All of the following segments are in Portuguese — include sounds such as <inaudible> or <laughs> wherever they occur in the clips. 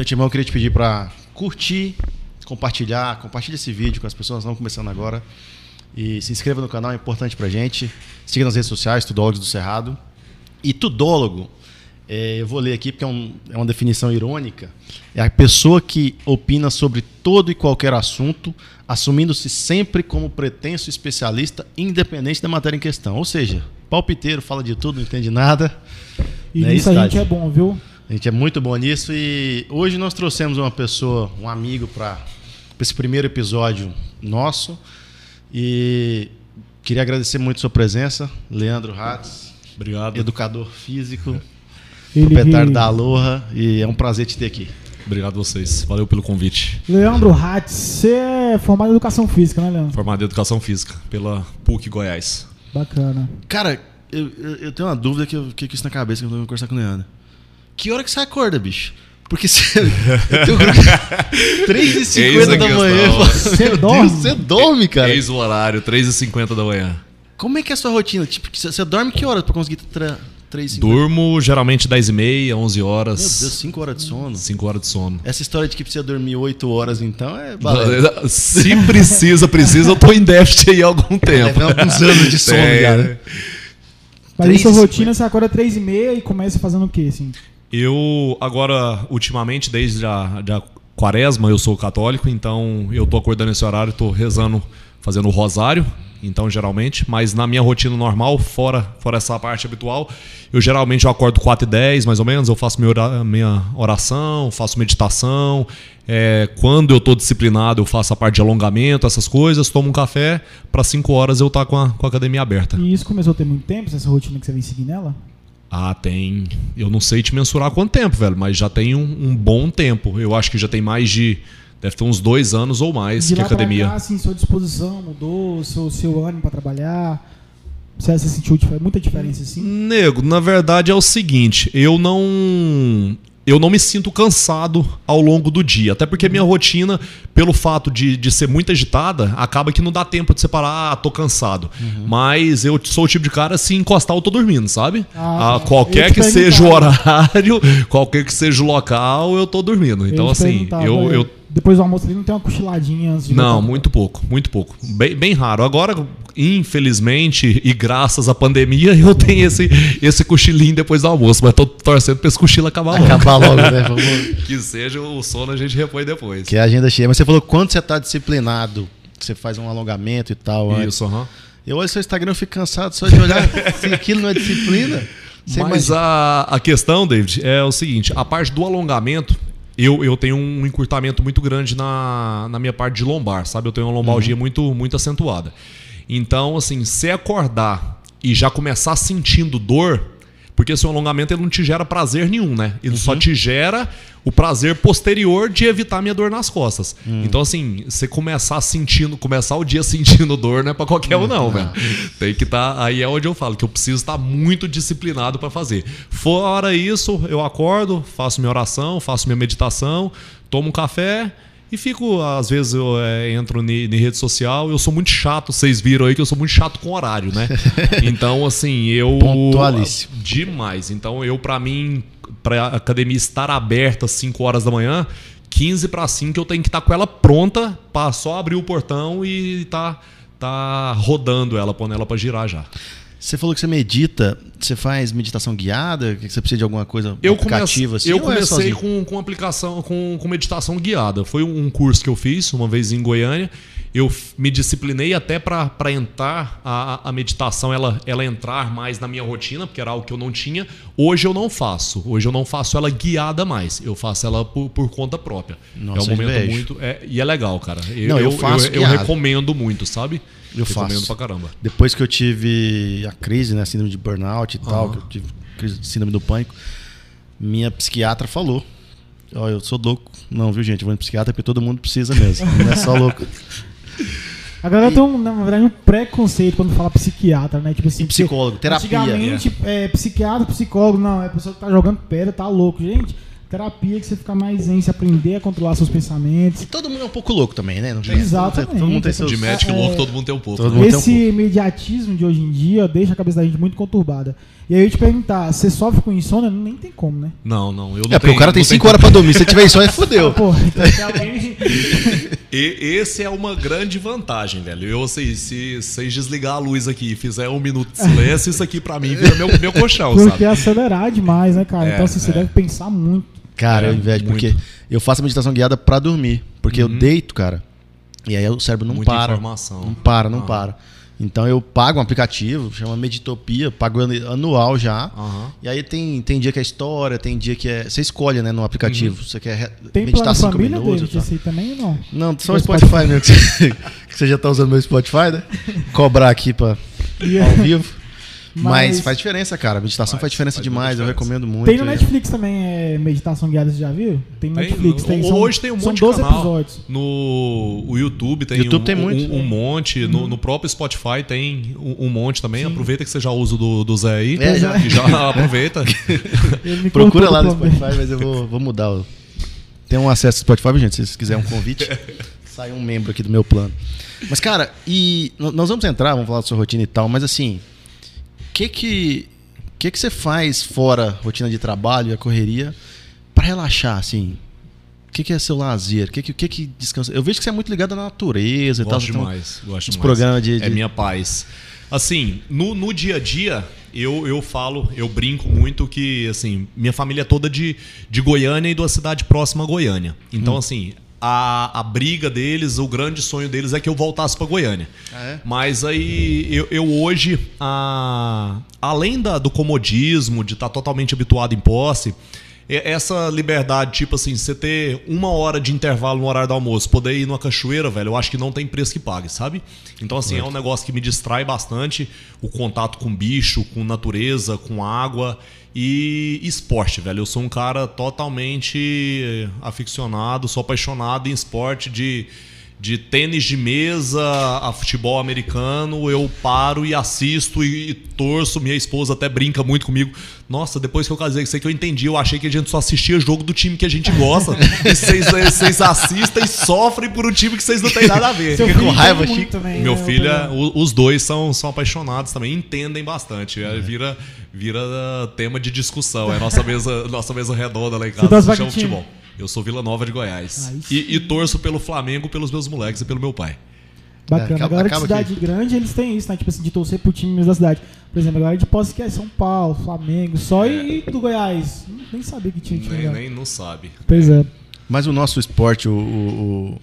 De antemão, eu queria te pedir para curtir, compartilhar, compartilha esse vídeo com as pessoas que estão começando agora. E se inscreva no canal, é importante pra gente. Siga nas redes sociais, Tudólogos do Cerrado. E tudólogo, é, eu vou ler aqui porque é, um- é uma definição irônica. É a pessoa que opina sobre todo e qualquer assunto, assumindo-se sempre como pretenso especialista, independente da matéria em questão. Ou seja, palpiteiro, fala de tudo, não entende nada. E é nisso isso, a gente é bom, viu? A gente é muito bom nisso e hoje nós trouxemos uma pessoa, um amigo para esse primeiro episódio nosso e queria agradecer muito a sua presença, Leandro Ratz, Obrigado. educador físico, <laughs> Ele proprietário da Aloha e é um prazer te ter aqui. Obrigado a vocês. Valeu pelo convite. Leandro Hatz, você é formado em educação física, né, Leandro? Formado em Educação Física pela PUC Goiás. Bacana. Cara, eu, eu, eu tenho uma dúvida que eu fiquei com isso na cabeça que eu conversar com o Leandro. Que hora que você acorda, bicho? Porque você. <laughs> Eu tenho 3h50 <laughs> Eis a da manhã. Você Meu dorme? Deus, você dorme, cara. Eis o horário, 3h50 da manhã. Como é que é a sua rotina? Tipo, você dorme que horas pra conseguir tra... 3 5 Durmo geralmente 10h30, 11 Meu horas. Deus, 5 horas de sono. 5 horas de sono. Essa história de que precisa dormir 8 horas, então, é balela. <laughs> Se precisa, precisa, eu tô em déficit aí há algum tempo. Deve ter alguns anos de sono, É. cara. Mas aí sua 3h50. rotina, você acorda 3 e meia e começa fazendo o quê, assim? Eu, agora, ultimamente, desde a, da quaresma, eu sou católico, então eu tô acordando esse horário, tô rezando, fazendo o rosário, então geralmente, mas na minha rotina normal, fora, fora essa parte habitual, eu geralmente eu acordo 4 e 10, mais ou menos, eu faço minha, ora- minha oração, faço meditação, é, quando eu tô disciplinado, eu faço a parte de alongamento, essas coisas, tomo um café, para 5 horas eu tá com a, com a academia aberta. E isso começou a ter muito tempo, essa rotina que você vem seguir nela? Ah, tem. Eu não sei te mensurar quanto tempo, velho, mas já tem um, um bom tempo. Eu acho que já tem mais de. Deve ter uns dois anos ou mais De que lá academia. pra cá, assim, sua disposição mudou, seu, seu ânimo pra trabalhar? Você, sentiu muita diferença, assim? Nego, na verdade é o seguinte, eu não. Eu não me sinto cansado ao longo do dia. Até porque minha rotina, pelo fato de, de ser muito agitada, acaba que não dá tempo de separar, ah, tô cansado. Mas eu sou o tipo de cara, se encostar, eu tô dormindo, sabe? Ah, Ah, qualquer que seja o horário, <laughs> qualquer que seja o local, eu tô dormindo. Então, Eu assim, eu, eu Depois do almoço ali não tem uma cochiladinha antes de Não, voltar? muito pouco, muito pouco. Bem, bem raro. Agora, infelizmente, e graças à pandemia, <laughs> eu tenho esse, esse cochilinho depois do almoço, mas tô torcendo pra esse cochilo acabar logo. Acabar logo, né? <laughs> Que seja o sono, a gente repõe depois. Que é a agenda cheia. Mas você falou quando você tá disciplinado, você faz um alongamento e tal. antes. Isso, aham. Eu olho seu Instagram e fico cansado só de olhar <laughs> se aquilo não é disciplina. Você Mas imagina- a, a questão, David, é o seguinte: a parte do alongamento, eu, eu tenho um encurtamento muito grande na, na minha parte de lombar, sabe? Eu tenho uma lombalgia muito, muito acentuada. Então, assim, se acordar e já começar sentindo dor, porque esse alongamento ele não te gera prazer nenhum, né? Ele só te gera o prazer posterior de evitar minha dor nas costas. Então, assim, você começar sentindo, começar o dia <laughs> sentindo dor não é pra qualquer um, não, velho. Tem que estar. aí é onde eu falo que eu preciso estar muito disciplinado pra fazer. Fora isso, eu acordo, faço minha oração, faço minha meditação, tomo um café. E fico, às vezes eu é, entro em rede social, eu sou muito chato, vocês viram aí que eu sou muito chato com horário, né? <laughs> Então, assim, eu. Pontualíssimo. Demais. Então, eu, pra mim, pra academia estar aberta às 5 horas da manhã, 15 para 5 eu tenho que estar com ela pronta pra só abrir o portão e tá, tá rodando ela, pondo ela pra girar já. Você falou que você medita, você faz meditação guiada? Que você precisa de alguma coisa Eu, aplicativa comece, assim? eu é comecei sozinho? com, com aplicação, com, com meditação guiada. Foi um curso que eu fiz uma vez em Goiânia. Eu me disciplinei até para entrar a, a meditação, ela, ela entrar mais na minha rotina, porque era algo que eu não tinha. Hoje eu não faço. Hoje eu não faço ela guiada mais. Eu faço ela por, por conta própria. Nossa, é um eu momento invejo. muito. é- e é legal, cara. Eu, Não, eu eu, faço eu, eu guiado. recomendo muito, sabe? Eu recomendo faço. pra caramba. Depois que eu tive a crise, né, síndrome de burnout e tal, que eu tive crise de síndrome do pânico, minha psiquiatra falou: Ó, eu sou louco. Não, viu, gente? Eu vou no psiquiatra porque todo mundo precisa mesmo. Não é só louco. <laughs> A galera tem, um, na verdade, um preconceito quando fala psiquiatra, né? Tipo assim, E psicólogo, terapia. Antigamente, é, psiquiatra, psicólogo, não, é a pessoa que tá jogando pedra, tá louco. Gente, terapia que você fica mais zen, se aprender a controlar seus pensamentos. Todo mundo é um pouco louco também, né? Não tem- Exatamente. Todo mundo tem seus... De médico É, louco, todo mundo tem um pouco. né? tem um Esse imediatismo de hoje em dia deixa a cabeça da gente muito conturbada. E aí eu te perguntar, você sofre com insônia? Nem tem como, né? Não, não. Eu não É, porque o cara tem não 5 tenho- horas pra dormir. Se tiver insônia, <laughs> fudeu. Pô, então alguém. <laughs> E esse é uma grande vantagem, velho. Eu sei, se vocês desligar a luz aqui e fizer um minuto de silêncio, isso aqui pra mim vira meu, meu colchão, Porque sabe? é acelerar demais, né, cara? É, então assim, você é. deve pensar muito. Cara, É, eu invejo, muito. porque eu faço a meditação guiada pra dormir. Porque eu deito, cara, e aí o cérebro não Muita para. informação. Não para, não Aham. para. Então eu pago um aplicativo, chama Meditopia, pago anu- anual já. Aham. E aí tem, tem dia que é história, tem dia que é. Você escolhe, né, no aplicativo. Você quer Tem meditar plano 5 família, minutos. David? aí também ou não? Não, só o Spotify, Spotify. mesmo. Que <laughs> você, que você já tá usando meu Spotify, né? <laughs> Cobrar aqui pra, E- ao vivo. Mas, Mas- faz diferença, cara. A meditação faz, Faz, diferença faz demais. muita Eu diferença. recomendo muito. Tem no Netflix também, é meditação guiada, você já viu? Tem no Tem, Netflix. Tem, são- hoje tem um são monte 12 de canal. episódios. No o YouTube tem, YouTube um, tem muito. um, um monte. No, no próprio Spotify tem um, um monte também. Aproveita que você já usa o do, do Zé aí. É, já. E já <laughs> aproveita. Procura lá no. Spotify, mas eu vou, vou mudar. o- Tem um acesso ao Spotify, gente. Se vocês quiserem um convite, <laughs> sai um membro aqui do meu plano. Mas, cara, e nós vamos entrar, vamos falar da sua rotina e tal, mas assim, que que, que que você faz fora rotina de trabalho e a correria pra relaxar, assim? O que, que é seu lazer? O que, que, que que descansa? Eu vejo que você é muito ligado à natureza e tal. Gosto tem um- demais. Gosto demais. programas de- É de- minha paz. Assim, no, no dia a dia, eu, eu falo, eu brinco muito que, assim, minha família é toda de, de Goiânia e de uma cidade próxima a Goiânia. Então, assim, a, a briga deles, o grande sonho deles é que eu voltasse para Goiânia. Ah, é? Mas aí, eu, eu hoje, a, além da, do comodismo, de estar totalmente habituado em posse, essa liberdade, tipo assim, você ter uma hora de intervalo no horário do almoço, poder ir numa cachoeira, velho, eu acho que não tem preço que pague, sabe? Então, assim, é um negócio que me distrai bastante o contato com bicho, com natureza, com água e esporte, velho. Eu sou um cara totalmente aficionado, sou apaixonado em esporte de. De tênis de mesa a futebol americano, eu paro e assisto e, e torço. Minha esposa até brinca muito comigo. Nossa, depois que eu casei com você que eu entendi, eu achei que a gente só assistia jogo do time que a gente gosta. <laughs> e vocês, assistem e sofrem por um time que vocês não têm nada a ver. Seu Fica com raiva, Chico. também, Meu né, filho, é- os dois são, são apaixonados também, entendem bastante. É, Vira, vira tema de discussão. É nossa <laughs> mesa, nossa mesa redonda lá em casa, chama futebol. Eu sou Vila Nova de Goiás. E, e torço pelo Flamengo, pelos meus moleques e pelo meu pai. Bacana. É, acaba- a galera de acaba cidade grande, eles têm isso, né? Tipo assim, de torcer pro time da cidade. Por exemplo, a galera de Posse que é São Paulo, Flamengo, só e do Goiás. Nem sabia que tinha time Nem, nem não sabe. Pois é. Mas o nosso esporte, o, o- o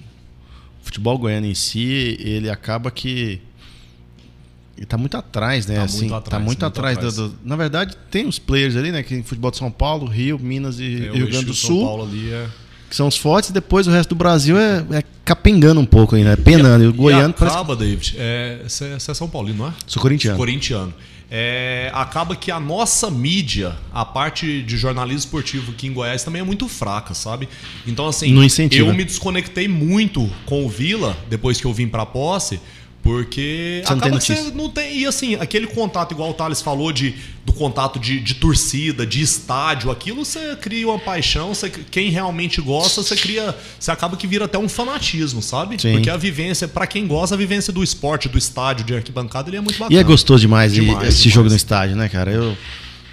futebol goiano em si, ele acaba que. Ele tá muito atrás, né? Tá assim, muito tá atrás, muito, muito atrás. atrás. do- do- na verdade, tem os players ali, né? Que tem futebol de São Paulo, Rio, Minas e É, Rio Grande do São Sul, Paulo ali é... que são os fortes, e depois o resto do Brasil é, é capengando um pouco ainda, é penando. E o goiano e parece. acaba, David, é, você é é São Paulino, não é? Sou corintiano. Corintiano. É, acaba que a nossa mídia, a parte de jornalismo esportivo aqui em Goiás também é muito fraca, sabe? Então, assim, eu me desconectei muito com o Vila depois que eu vim pra posse, porque Você não tem acaba que você não tem. E assim, aquele contato, igual o Thales falou, de, do contato de, de torcida, de estádio, aquilo você cria uma paixão, você, quem realmente gosta, você cria. Você acaba que vira até um fanatismo, sabe? Sim. Porque a vivência, pra quem gosta, a vivência do esporte, do estádio, de arquibancada, ele é muito bacana. E é gostoso demais, Demais, assistir demais. jogo no estádio, né, cara? Eu,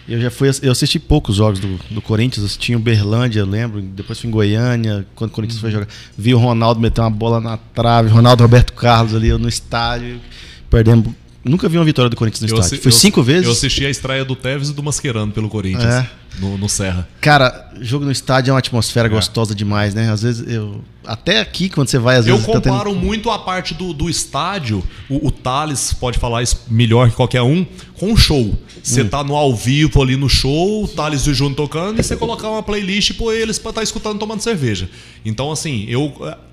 eu já fui. Eu assisti poucos jogos do, do Corinthians, assisti em Uberlândia, eu lembro. Depois fui em Goiânia, quando o Corinthians foi jogar. Vi o Ronaldo meter uma bola na trave, Ronaldo Roberto Carlos ali eu no estádio, perdemos. Nunca vi uma vitória do Corinthians no Eu estádio. Fui eu- cinco vezes. Eu assisti a estreia do Tevez e do Mascherano pelo Corinthians, É. no, no Serra. Cara, jogo no estádio é uma atmosfera gostosa demais, né? Às vezes eu. Até aqui, quando você vai, às Eu vezes. tá tendo- comparo muito a parte do, do estádio, o, o Thales pode falar isso melhor que qualquer um, com o show. Você Hum. tá no ao vivo ali no show, o Thales e o Júnior tocando, e você colocar uma playlist pôr eles pra estar escutando tomando cerveja. Então, assim, eu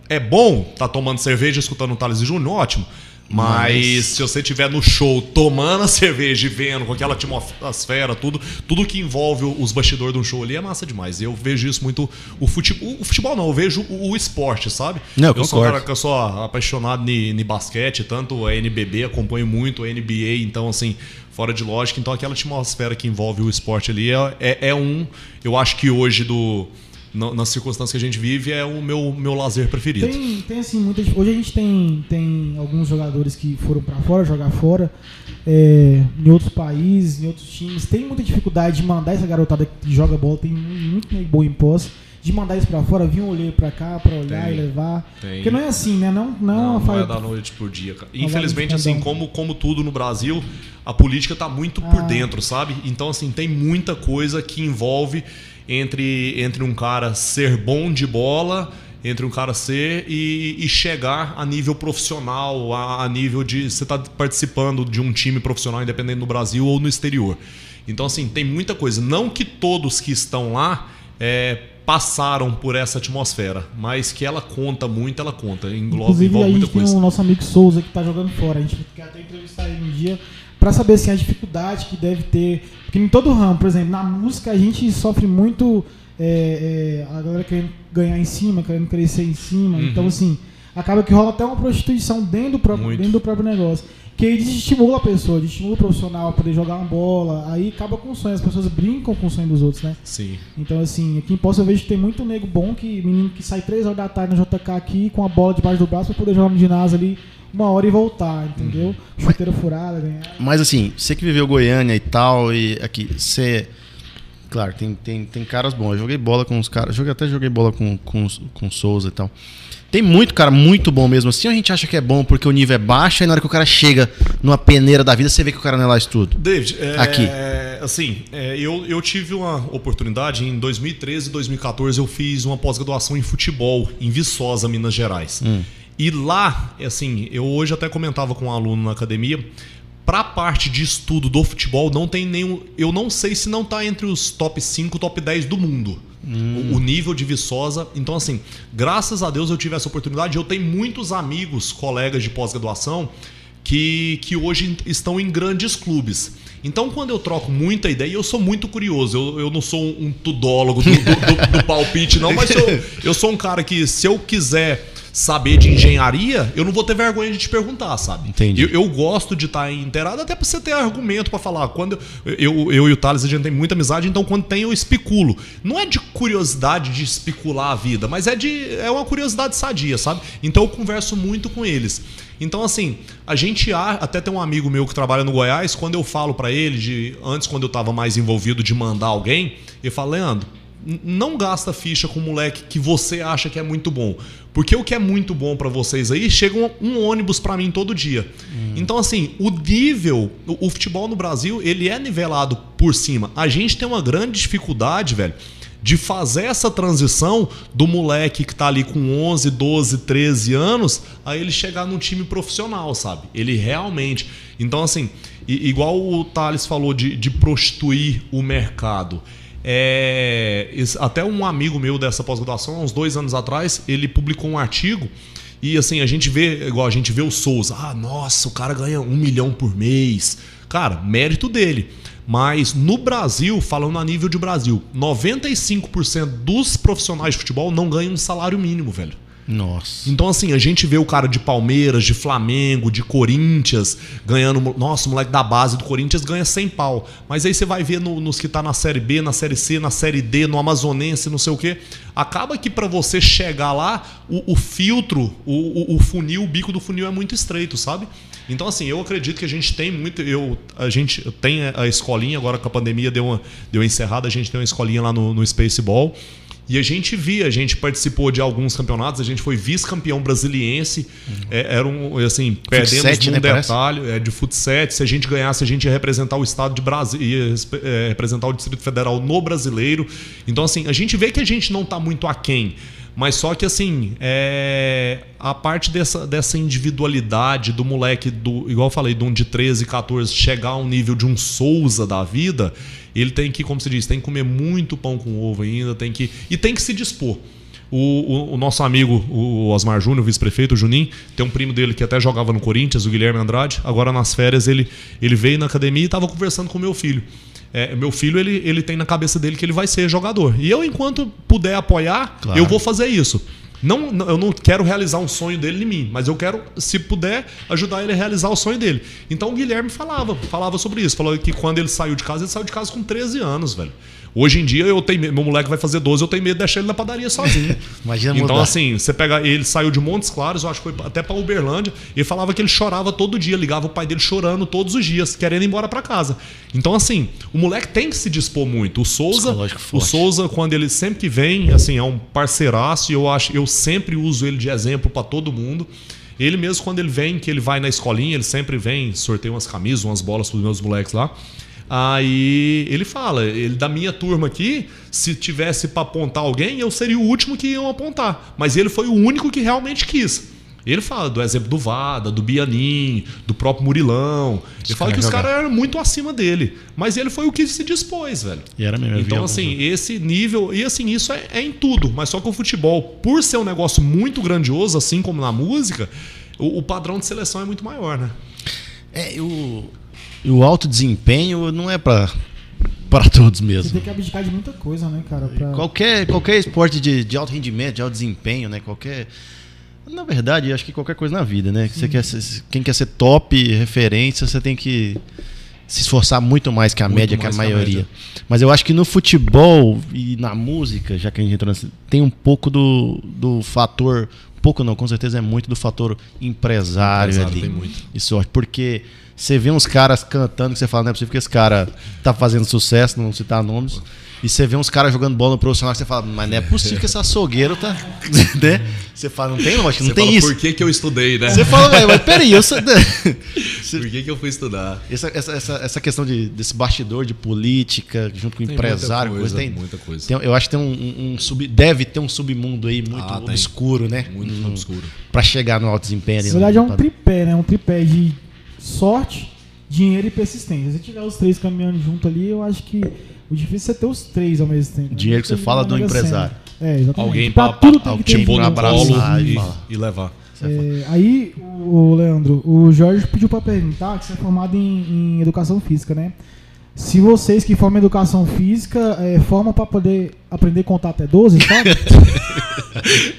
é bom tá tomando cerveja escutando o Thales e o Júnior, ótimo. Mas, se você estiver no show tomando a <laughs> cerveja e vendo com aquela atmosfera, tudo, tudo que envolve os bastidores de um show ali é massa demais. Eu vejo isso muito. O futebol, o futebol não, eu vejo o, o esporte, sabe? Não, eu sou um cara que eu sou apaixonado em basquete, tanto a NBB, acompanho muito a NBA, então assim, fora de lógica, então aquela atmosfera que envolve o esporte ali é, é, é um, eu acho que hoje do na- nas circunstâncias que a gente vive, é o meu, meu lazer preferido. Tem, tem assim, muita Hoje a gente tem, tem alguns jogadores que foram pra fora, jogar fora, é, em outros países, em outros times. Tem muita dificuldade de mandar essa garotada que joga bola, tem muito nego boa em posse, de mandar isso pra fora, vir um olheiro pra cá pra olhar Tem, e levar. tem. Porque não é assim, né? Não, não, Não, não é da noite por dia, cara. Infelizmente, assim, como, como tudo no Brasil, a política tá muito por Ah. dentro, sabe? Então, assim, tem muita coisa que envolve entre, entre um cara ser bom de bola, entre um cara ser e, e chegar a nível profissional, a, a nível de você tá participando de um time profissional, independente no Brasil ou no exterior. Então, assim, tem muita coisa. Não que todos que estão lá é, passaram por essa atmosfera, mas que ela conta muito, ela conta. Engloba, Inclusive, envolve a muita gente tem coisa. o nosso amigo Souza que tá jogando fora. A gente quer até entrevistar ele um dia pra saber assim, a dificuldade que deve ter. Porque em todo ramo, por exemplo, na música a gente sofre muito é, é, a galera querendo ganhar em cima, querendo crescer em cima. Uhum. Então, assim, acaba que rola até uma prostituição dentro do próprio, Muito. dentro do próprio negócio. Que aí desestimula a pessoa, desestimula o profissional a poder jogar uma bola. Aí acaba com o sonho. As pessoas brincam com o sonho dos outros, né? Sim. Então, assim, aqui em Poço eu vejo que tem muito nego bom, que menino que sai 3 horas da tarde no JK aqui com a bola debaixo do braço pra poder jogar no ginásio ali uma hora e voltar, entendeu? Chuteira furada, ganhar. Mas assim, você que viveu Goiânia e tal, e aqui, você. Claro, tem, tem, tem caras bons. Eu joguei bola com os caras. Joguei, até joguei bola com, com, com o Souza e tal. Tem muito cara muito bom mesmo assim. A gente acha que é bom porque o nível é baixo, aí na hora que o cara chega numa peneira da vida, você vê que o cara não é lá isso tudo. David, é, Aqui. assim, é, eu, eu tive uma oportunidade em 2013 e 2014 eu fiz uma pós-graduação em futebol em Viçosa, Minas Gerais. E lá, assim, eu hoje até comentava com um aluno na academia, pra parte de estudo do futebol não tem nenhum, eu não sei se não tá entre os top 5, top 10 do mundo. O, o nível de Viçosa. Então, assim, graças a Deus eu tive essa oportunidade. Eu tenho muitos amigos, colegas de pós-graduação, que, que hoje estão em grandes clubes. Então, quando eu troco muita ideia, eu sou muito curioso. Eu, eu não sou um tudólogo do, do- do- do palpite, não, mas eu, eu sou um cara que, se eu quiser saber de engenharia, eu não vou ter vergonha de te perguntar, sabe? Entendi. Eu, eu gosto de estar inteirado, até pra você ter argumento pra falar. Quando eu, eu, eu e o Thales, a gente tem muita amizade, então quando tem, eu especulo. Não é de curiosidade de especular a vida, mas é de é uma curiosidade sadia, sabe? Então eu converso muito com eles. Então, assim, a gente até tem um amigo meu que trabalha no Goiás, quando eu falo pra ele, de, antes quando eu tava mais envolvido de mandar alguém, ele fala, Leandro, não gasta ficha com um moleque que você acha que é muito bom. Porque o que é muito bom pra vocês aí, chega um, um ônibus pra mim todo dia. Então, assim, o nível, o, o futebol no Brasil, ele é nivelado por cima. A gente tem uma grande dificuldade, velho, de fazer essa transição do moleque que tá ali com 11, 12, 13 anos, a ele chegar num time profissional, sabe? Ele realmente. Então, assim, igual o Thales falou de, de prostituir o mercado. É, até um amigo meu dessa pós-graduação, uns dois anos atrás, ele publicou um artigo e assim, a gente vê, igual a gente vê o Souza, ah, nossa, o cara ganha um milhão por mês. Cara, mérito dele. Mas no Brasil, falando a nível de Brasil, 95% dos profissionais de futebol não ganham um salário mínimo, velho. Nossa. Então, assim, a gente vê o cara de Palmeiras, de Flamengo, de Corinthians ganhando. Nossa, o moleque da base do Corinthians ganha 100 pau. Mas aí você vai ver no- nos que tá na Série B, na Série C, na Série D, no Amazonense, não sei o quê. Acaba que pra você chegar lá, o, o filtro, o, o- o funil, o bico do funil é muito estreito, sabe? Então, assim, eu acredito que a gente tem muito. Eu, a gente tem a escolinha, agora com a pandemia deu uma, deu uma encerrada, a gente tem uma escolinha lá no, no Spaceball. E a gente via, a gente participou de alguns campeonatos, a gente foi vice-campeão brasiliense. É, era um, assim, perdemos Futsete, num né, parece? detalhe é, de futsal. Se a gente ganhasse, a gente ia representar o estado de Brasil, ia é, representar o Distrito Federal no brasileiro. Então, assim, a gente vê que a gente não está muito aquém. Mas só que assim, é, a parte dessa, dessa individualidade do moleque, do, igual eu falei, de um de 13, 14, chegar ao nível de um Souza da vida, ele tem que, como se diz, tem que comer muito pão com ovo ainda, tem que. E tem que se dispor. O, o- o nosso amigo, o Osmar Júnior, o vice-prefeito, o Juninho, tem um primo dele que até jogava no Corinthians, o Guilherme Andrade. Agora nas férias ele, ele veio na academia e estava conversando com meu filho. É, meu filho, ele, ele tem na cabeça dele que ele vai ser jogador. E eu, enquanto puder apoiar, Claro. eu vou fazer isso. Não, eu não quero realizar um sonho dele em mim, mas eu quero, se puder, ajudar ele a realizar o sonho dele. Então o Guilherme falava, falava sobre isso. Falou que quando ele saiu de casa, ele saiu de casa com 13 anos, velho. Hoje em dia, eu tenho meu moleque vai fazer 12, eu tenho medo de deixar ele na padaria sozinho. <laughs> Imagina Então, mudar. assim, você pega. Ele saiu de Montes Claros, eu acho que foi até pra Uberlândia. Ele falava que ele chorava todo dia, ligava o pai dele chorando todos os dias, querendo ir embora pra casa. Então, assim, o moleque tem que se dispor muito. O Souza, o. Souza, quando ele sempre que vem, assim, é um parceiraço e eu acho, eu sempre uso ele de exemplo pra todo mundo. Ele mesmo, quando ele vem, que ele vai na escolinha, ele sempre vem, sorteia umas camisas, umas bolas pros meus moleques lá. Aí ele fala, ele da minha turma aqui, se tivesse pra apontar alguém, eu seria o último que iam apontar. Mas ele foi o único que realmente quis. Ele fala do exemplo do Vada, do Bianin, do próprio Murilão. Ele fala que os caras eram muito acima dele. Mas ele foi o que se dispôs, velho. E era mesmo. eu Então, assim, esse nível. E assim, isso é, é em tudo. Mas só que o futebol, por ser um negócio muito grandioso, assim como na música, o, o padrão de seleção é muito maior, né? É, e o, e o alto desempenho não é pra, pra todos Você mesmo. tem que abdicar de muita coisa, né, cara? Pra... Qualquer, qualquer esporte de, de alto rendimento, de alto desempenho, né? Qualquer. Na verdade, acho que qualquer coisa na vida, né? Que Você quer ser- quem quer ser top, referência, você tem que se esforçar muito mais que a Muito média, que a mais que a maioria. Mas eu acho que no futebol e na música, já que a gente entrou nesse, tem um pouco do, do fator. Pouco não, com certeza é muito do fator empresário, Empresário ali. tem muito. E sorte. Porque você vê uns caras cantando que você fala, não é possível que esse cara tá fazendo sucesso, não citar nomes. E você vê uns caras jogando bola no profissional que você fala, mas não é possível que esse açougueiro tá. <laughs> né? Você fala, não tem lógica, não Você tem fala, isso. Por que, que eu estudei, né? Você fala, mas, mas peraí, eu. <laughs> Por que, que eu fui estudar? essa, essa, essa, essa questão de, desse bastidor de política, junto com o Tem empresário, muita coisa, coisa, tem, muita coisa. tem- eu acho que tem um, um- um sub, deve ter um submundo aí muito Ah, tem. obscuro, né? Muito No- obscuro. Pra chegar no alto desempenho. Na verdade é um tripé, né? Um tripé de sorte, dinheiro e persistência. Se tiver os três caminhando junto ali, eu acho que o difícil é ter os três ao mesmo tempo. né? Dinheiro que você fala do empresário. É, exatamente. Alguém pra, pra, tudo pra, tem que te ter pra colo abraçar e e, e levar. É, aí, o, Leandro, o Jorge pediu pra perguntar que você é formado em, em educação física, né? Se vocês que formam educação física é, formam pra poder aprender a contar até 12, sabe? <laughs>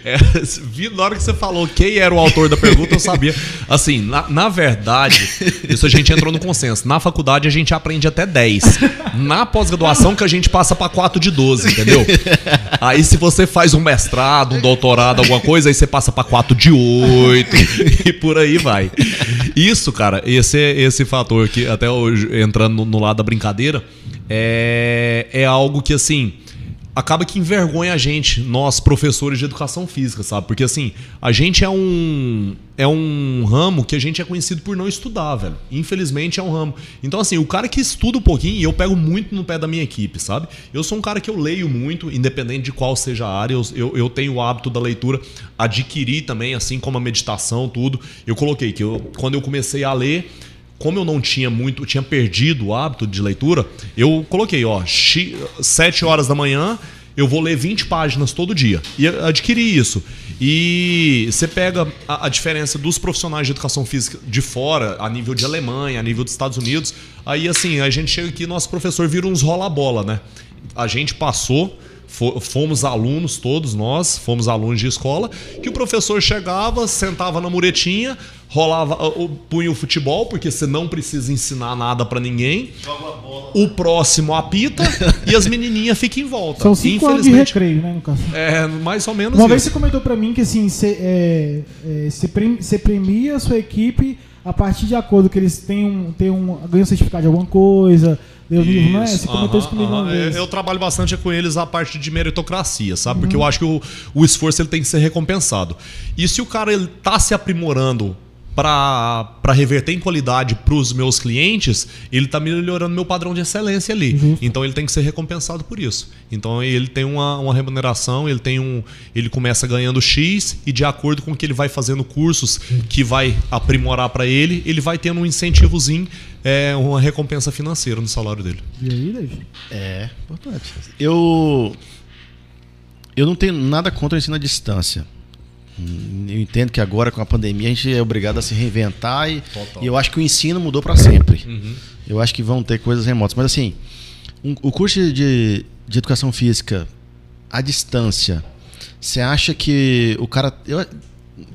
É, vi na hora que você falou quem era o autor da pergunta, eu sabia. Assim, na, na verdade, isso a gente entrou no consenso. Na faculdade a gente aprende até 10. Na pós-graduação que a gente passa pra 4 de 12, entendeu? Aí se você faz um mestrado, um doutorado, alguma coisa, aí você passa pra 4 de 8 e por aí vai. Isso, cara, esse, esse fator que até hoje, entrando no, no lado da brincadeira, é, é algo que assim acaba que envergonha a gente, nós professores de educação física, sabe? Porque assim, a gente é um é um ramo que a gente é conhecido por não estudar, velho. Infelizmente é um ramo. Então assim, o cara que estuda um pouquinho, e eu pego muito no pé da minha equipe, sabe? Eu sou um cara que eu leio muito, independente de qual seja a área, eu, eu, eu tenho o hábito da leitura, adquiri também, assim como a meditação, tudo. Eu coloquei que eu, quando eu comecei a ler, como eu não tinha muito, tinha perdido o hábito de leitura, eu coloquei, ó, 7 horas da manhã, eu vou ler 20 páginas todo dia. E adquiri isso. E você pega a, a diferença dos profissionais de educação física de fora, a nível de Alemanha, a nível dos Estados Unidos. Aí, assim, a gente chega aqui, nosso professor vira uns rola-bola, né? A gente passou fomos alunos, todos nós, fomos alunos de escola, que o professor chegava, sentava na muretinha, rolava, uh, punha o futebol, porque você não precisa ensinar nada pra ninguém. O próximo apita <laughs> e as menininhas ficam em volta. São cinco anos de recreio, né, no caso. É, mais ou menos Uma isso. vez você comentou pra mim que assim, você é, é, você prem- você premia a sua equipe a partir de acordo que eles têm um, têm um, ganham um certificado de alguma coisa, deu livro, não é? Você comentou isso comigo uma vez. Eu, eu trabalho bastante com eles a parte de meritocracia, sabe? Porque Uhum. eu acho que o, o esforço ele tem que ser recompensado. E se o cara ele tá se aprimorando para reverter em qualidade para os meus clientes, ele tá melhorando meu padrão de excelência ali. Justo. Então ele tem que ser recompensado por isso. Então ele tem uma, uma remuneração, ele tem um, ele começa ganhando X e de acordo com que ele vai fazendo cursos que vai aprimorar para ele, ele vai tendo um incentivozinho, é, uma recompensa financeira no salário dele. E aí, David? É, importante. Eu. Eu não tenho nada contra o ensino à distância. Eu entendo que agora, com a pandemia, a gente é obrigado a se reinventar e, e eu acho que o ensino mudou para sempre. Uhum. Eu acho que vão ter coisas remotas. Mas assim, um- o curso de, de educação física à distância, você acha que o cara. eu-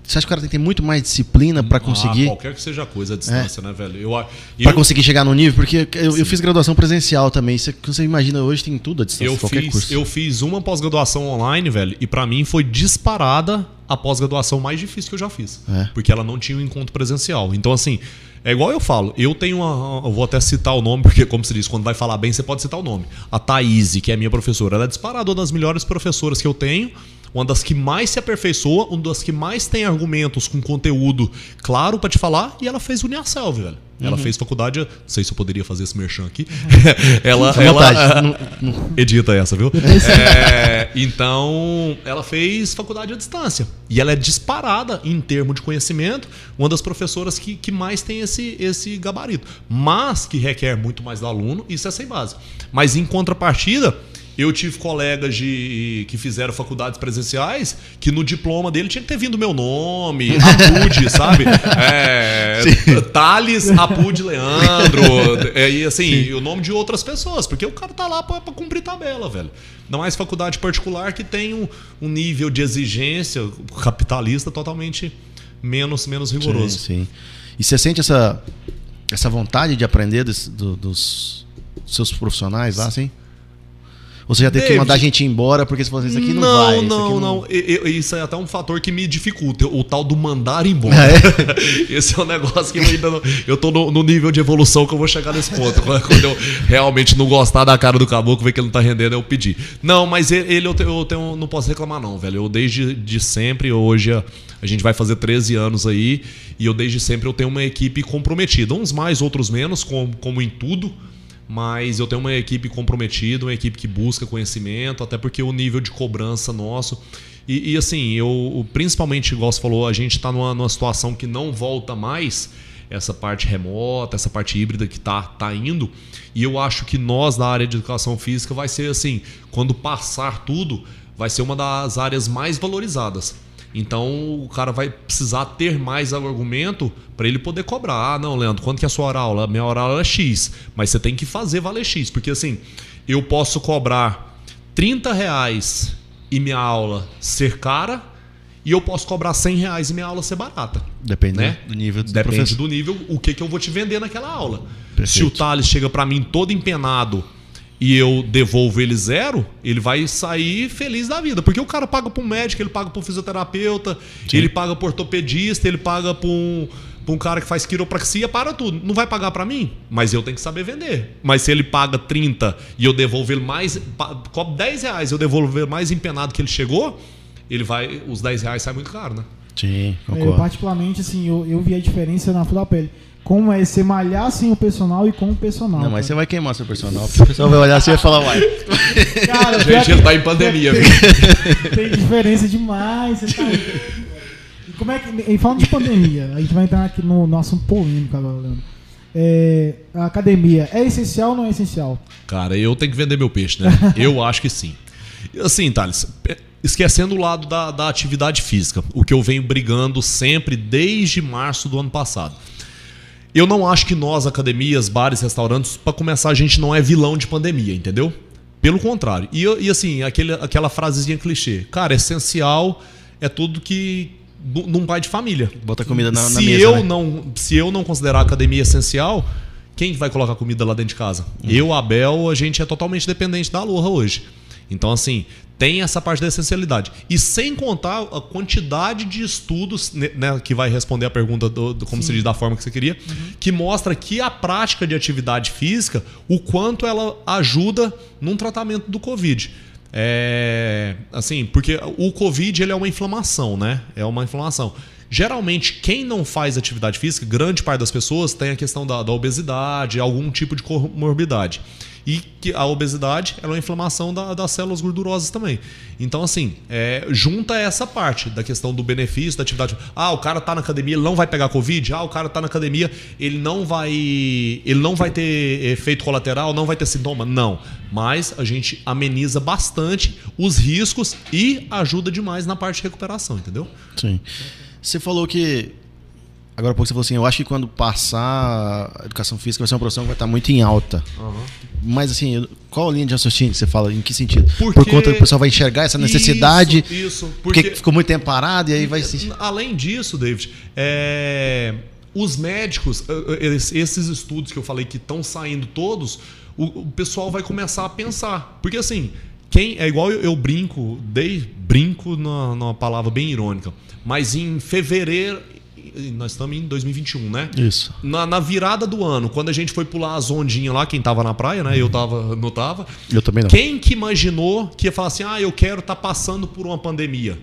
Você acha que o cara tem que ter muito mais disciplina para conseguir? Ah, qualquer que seja a coisa, a distância, é. né, velho? Eu, para conseguir chegar no nível, porque eu, eu, fiz graduação presencial também. Você, você imagina, hoje tem tudo a distância, eu qualquer fiz, curso. Eu fiz uma pós-graduação online, velho, e para mim foi disparada a pós-graduação mais difícil que eu já fiz. É. Porque ela não tinha um encontro presencial. Então, assim, é igual eu falo, eu tenho uma. Eu vou até citar o nome, <laughs> porque, como se diz, quando vai falar bem, você pode citar o nome. A Thaís, que é minha professora, ela é disparada uma das melhores professoras que eu tenho uma das que mais se aperfeiçoa, uma das que mais tem argumentos com conteúdo claro para te falar, e ela fez Uniaselv, velho. Ela uhum. fez faculdade, não sei se eu poderia fazer esse merchan aqui. Uhum. <laughs> ela, ela edita essa, viu? <laughs> É, então, ela fez faculdade à distância. E ela é disparada em termos de conhecimento, uma das professoras que, que mais tem esse, esse gabarito. Mas que requer muito mais do aluno, isso é sem base. Mas em contrapartida, eu tive colegas de, que fizeram faculdades presenciais que no diploma dele tinha que ter vindo meu nome, <laughs> Apude, sabe? É, Thales Apude Leandro. <laughs> É, e assim, o nome de outras pessoas, porque o cara tá lá para cumprir tabela, velho. Não mais faculdade particular que tem um, um nível de exigência capitalista totalmente menos, menos rigoroso. Sim, sim. E você sente essa, essa vontade de aprender dos, dos seus profissionais lá, assim? Você já teve David, que mandar a gente embora porque você falou assim, isso aqui não, não vai? Não, não, não. Isso é até um fator que me dificulta. O tal do mandar embora. É? <laughs> Esse é um negócio que eu ainda não. Eu tô no, no, nível de evolução que eu vou chegar nesse ponto. Quando eu realmente não gostar da cara do caboclo, ver que ele não tá rendendo, eu pedir. Não, mas ele eu, tenho, eu tenho, não posso reclamar, não, velho. Eu desde de sempre, hoje a gente vai fazer 13 anos aí, e eu desde sempre eu tenho uma equipe comprometida. Uns mais, outros menos, como, como em tudo mas eu tenho uma equipe comprometida, uma equipe que busca conhecimento, até porque o nível de cobrança nosso. E, e assim, eu principalmente, igual você falou, a gente está numa, numa situação que não volta mais essa parte remota, essa parte híbrida que está tá indo. E eu acho que nós, da área de educação física, vai ser assim, quando passar tudo, vai ser uma das áreas mais valorizadas. Então o cara vai precisar ter mais argumento para ele poder cobrar. Ah, não, Leandro, quanto que é a sua hora aula? Minha hora aula é X, mas você tem que fazer valer X, porque assim, eu posso cobrar 30 reais e minha aula ser cara e eu posso cobrar 100 reais e minha aula ser barata. Depende né? do nível do Depende professor. do nível, o que, que eu vou te vender naquela aula. Perfeito. Se o Thales chega para mim todo empenado e eu devolvo ele zero, ele vai sair feliz da vida. Porque o cara paga para um médico, ele paga para um fisioterapeuta, Sim. ele paga para ortopedista, ele paga para um, um cara que faz quiropraxia, para tudo. Não vai pagar para mim, mas eu tenho que saber vender. Mas se ele paga 30 e eu devolvo ele mais, cobro 10 reais eu devolvo ele mais empenado que ele chegou, ele vai, os 10 reais sai muito caro, né? Sim, concordo. Eu, particularmente, assim, eu, eu vi a diferença na flor da pele como é você malhar sem o personal e com o personal. Não, mas você vai queimar seu personal. O pessoal vai olhar assim e vai falar, uai. Cara, gente, ele tá em pandemia, tem, tem diferença demais. Você tá... E como é que. E falando de pandemia, a gente vai entrar aqui no nosso polêmico agora, Leandro. É, a academia é essencial ou não é essencial? Cara, eu tenho que vender meu peixe, né? <laughs> eu acho que sim. Assim, Thales, esquecendo o lado da, da atividade física, o que eu venho brigando sempre desde março do ano passado. Eu não acho que nós, academias, bares, restaurantes, para começar, a gente não é vilão de pandemia, entendeu? Pelo contrário. E, e assim, aquele, aquela frasezinha clichê. Cara, essencial é tudo que. num pai de família. Bota comida na, se na mesa. Eu né? não, se eu não considerar a academia essencial, quem vai colocar comida lá dentro de casa? Hum. Eu, Abel, a gente é totalmente dependente da Aloha hoje. Então, assim, tem essa parte da essencialidade. E sem contar a quantidade de estudos, né, né que vai responder a pergunta do, do como Sim. se diz, da forma que você queria, uhum. que mostra que a prática de atividade física, o quanto ela ajuda num tratamento do Covid. É, assim, porque o Covid ele é uma inflamação, né? É uma inflamação. Geralmente, quem não faz atividade física, grande parte das pessoas tem a questão da, da obesidade, algum tipo de comorbidade. E que a obesidade é uma inflamação da, das células gordurosas também. Então, assim, é, junta essa parte da questão do benefício da atividade. Ah, o cara tá na academia, ele não vai pegar Covid. Ah, o cara tá na academia, ele não vai. Ele não vai ter efeito colateral, não vai ter sintoma. Não. Mas a gente ameniza bastante os riscos e ajuda demais na parte de recuperação, entendeu? Sim. Você falou que agora pouco você falou assim, eu acho que quando passar a educação física vai ser uma profissão que vai estar muito em alta. Mas assim, qual a linha de raciocínio que você fala? Em que sentido? Porque- Por conta que o pessoal vai enxergar essa necessidade, Isso, isso, porque... porque ficou muito tempo parado e aí vai se... Além disso, David, é, os médicos, esses- estudos que eu falei que estão saindo todos, o, pessoal vai começar a pensar. Porque assim, quem é igual eu, eu brinco, dei brinco numa, numa palavra bem irônica, mas em fevereiro, nós estamos em 2021, né? Isso. Na, na virada do ano, quando a gente foi pular as ondinhas lá, quem tava na praia, né? Eu tava, não tava. Eu também não. Quem que imaginou que ia falar assim, ah, eu quero estar passando por uma pandemia?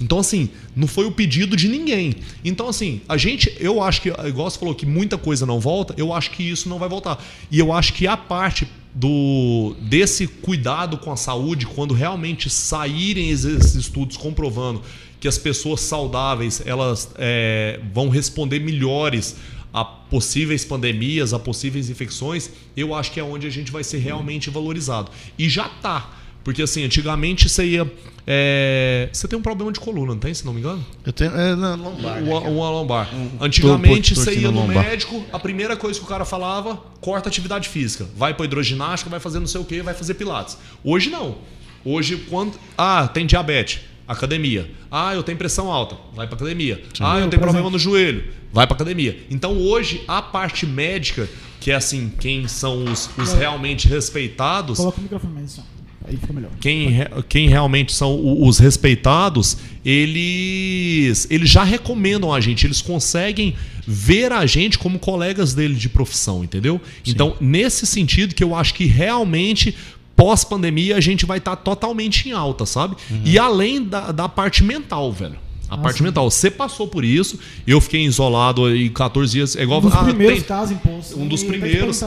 Então, assim, não foi o pedido de ninguém. Então, assim, a gente, eu acho que, igual você falou que muita coisa não volta, eu acho que isso não vai voltar. E eu acho que a parte do desse cuidado com a saúde, quando realmente saírem esses estudos comprovando que as pessoas saudáveis elas é, vão responder melhores a possíveis pandemias, a possíveis infecções, eu acho que é onde a gente vai ser realmente valorizado. E já tá. Porque assim, antigamente você ia. é, Você tem um problema de coluna, não tem, se não me engano? Eu tenho... É, na lombar, né, Uma, cara? uma lombar. Antigamente Tô- tô você ia no lombar. médico, a primeira coisa que o cara falava, corta atividade física. Vai para hidroginástica, vai fazer não sei o que, vai fazer pilates. Hoje não. Hoje, quando. Ah, tem diabetes. Academia. Ah, eu tenho pressão alta. Vai para academia. Ah, eu Eu, tenho problema no joelho. Vai para academia. Então hoje a parte médica, que é assim, quem são os, os realmente respeitados, Coloca o microfone mais assim, ó. Aí fica melhor. quem, quem realmente são os respeitados, eles, eles já recomendam a gente, eles conseguem ver a gente como colegas dele de profissão, entendeu? Então, nesse sentido que eu acho que realmente pós-pandemia a gente vai estar totalmente em alta, sabe? E além da, da parte mental, velho. A Ah, parte sim. mental. Você passou por isso, eu fiquei isolado aí 14 dias. É igual Um dos ah, primeiros tem- casos impostos. um dos E primeiros.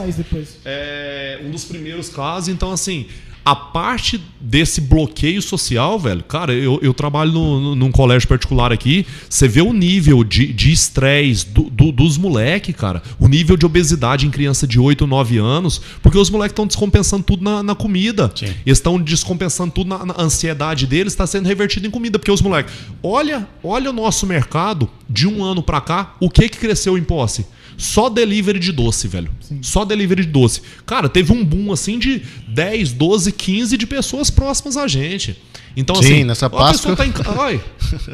é um dos primeiros casos. Então, assim, a parte desse bloqueio social, velho, cara, eu, eu trabalho no, no- num colégio particular aqui. Você vê o nível de estresse do, do- dos moleques, cara. O nível de obesidade em criança de 8, 9 anos. Porque os moleques estão descompensando tudo na, na comida. Sim. Eles estão descompensando tudo na, na ansiedade deles, está sendo revertido em comida. Porque os moleques, olha, olha o nosso mercado de um ano pra cá, o que que cresceu em posse? Só delivery de doce, velho. Sim. Só delivery de doce. Cara, teve um boom assim de 10, 12, 15 de pessoas próximas a gente. Então, Sim, assim, nessa a pessoa Páscoa- tá em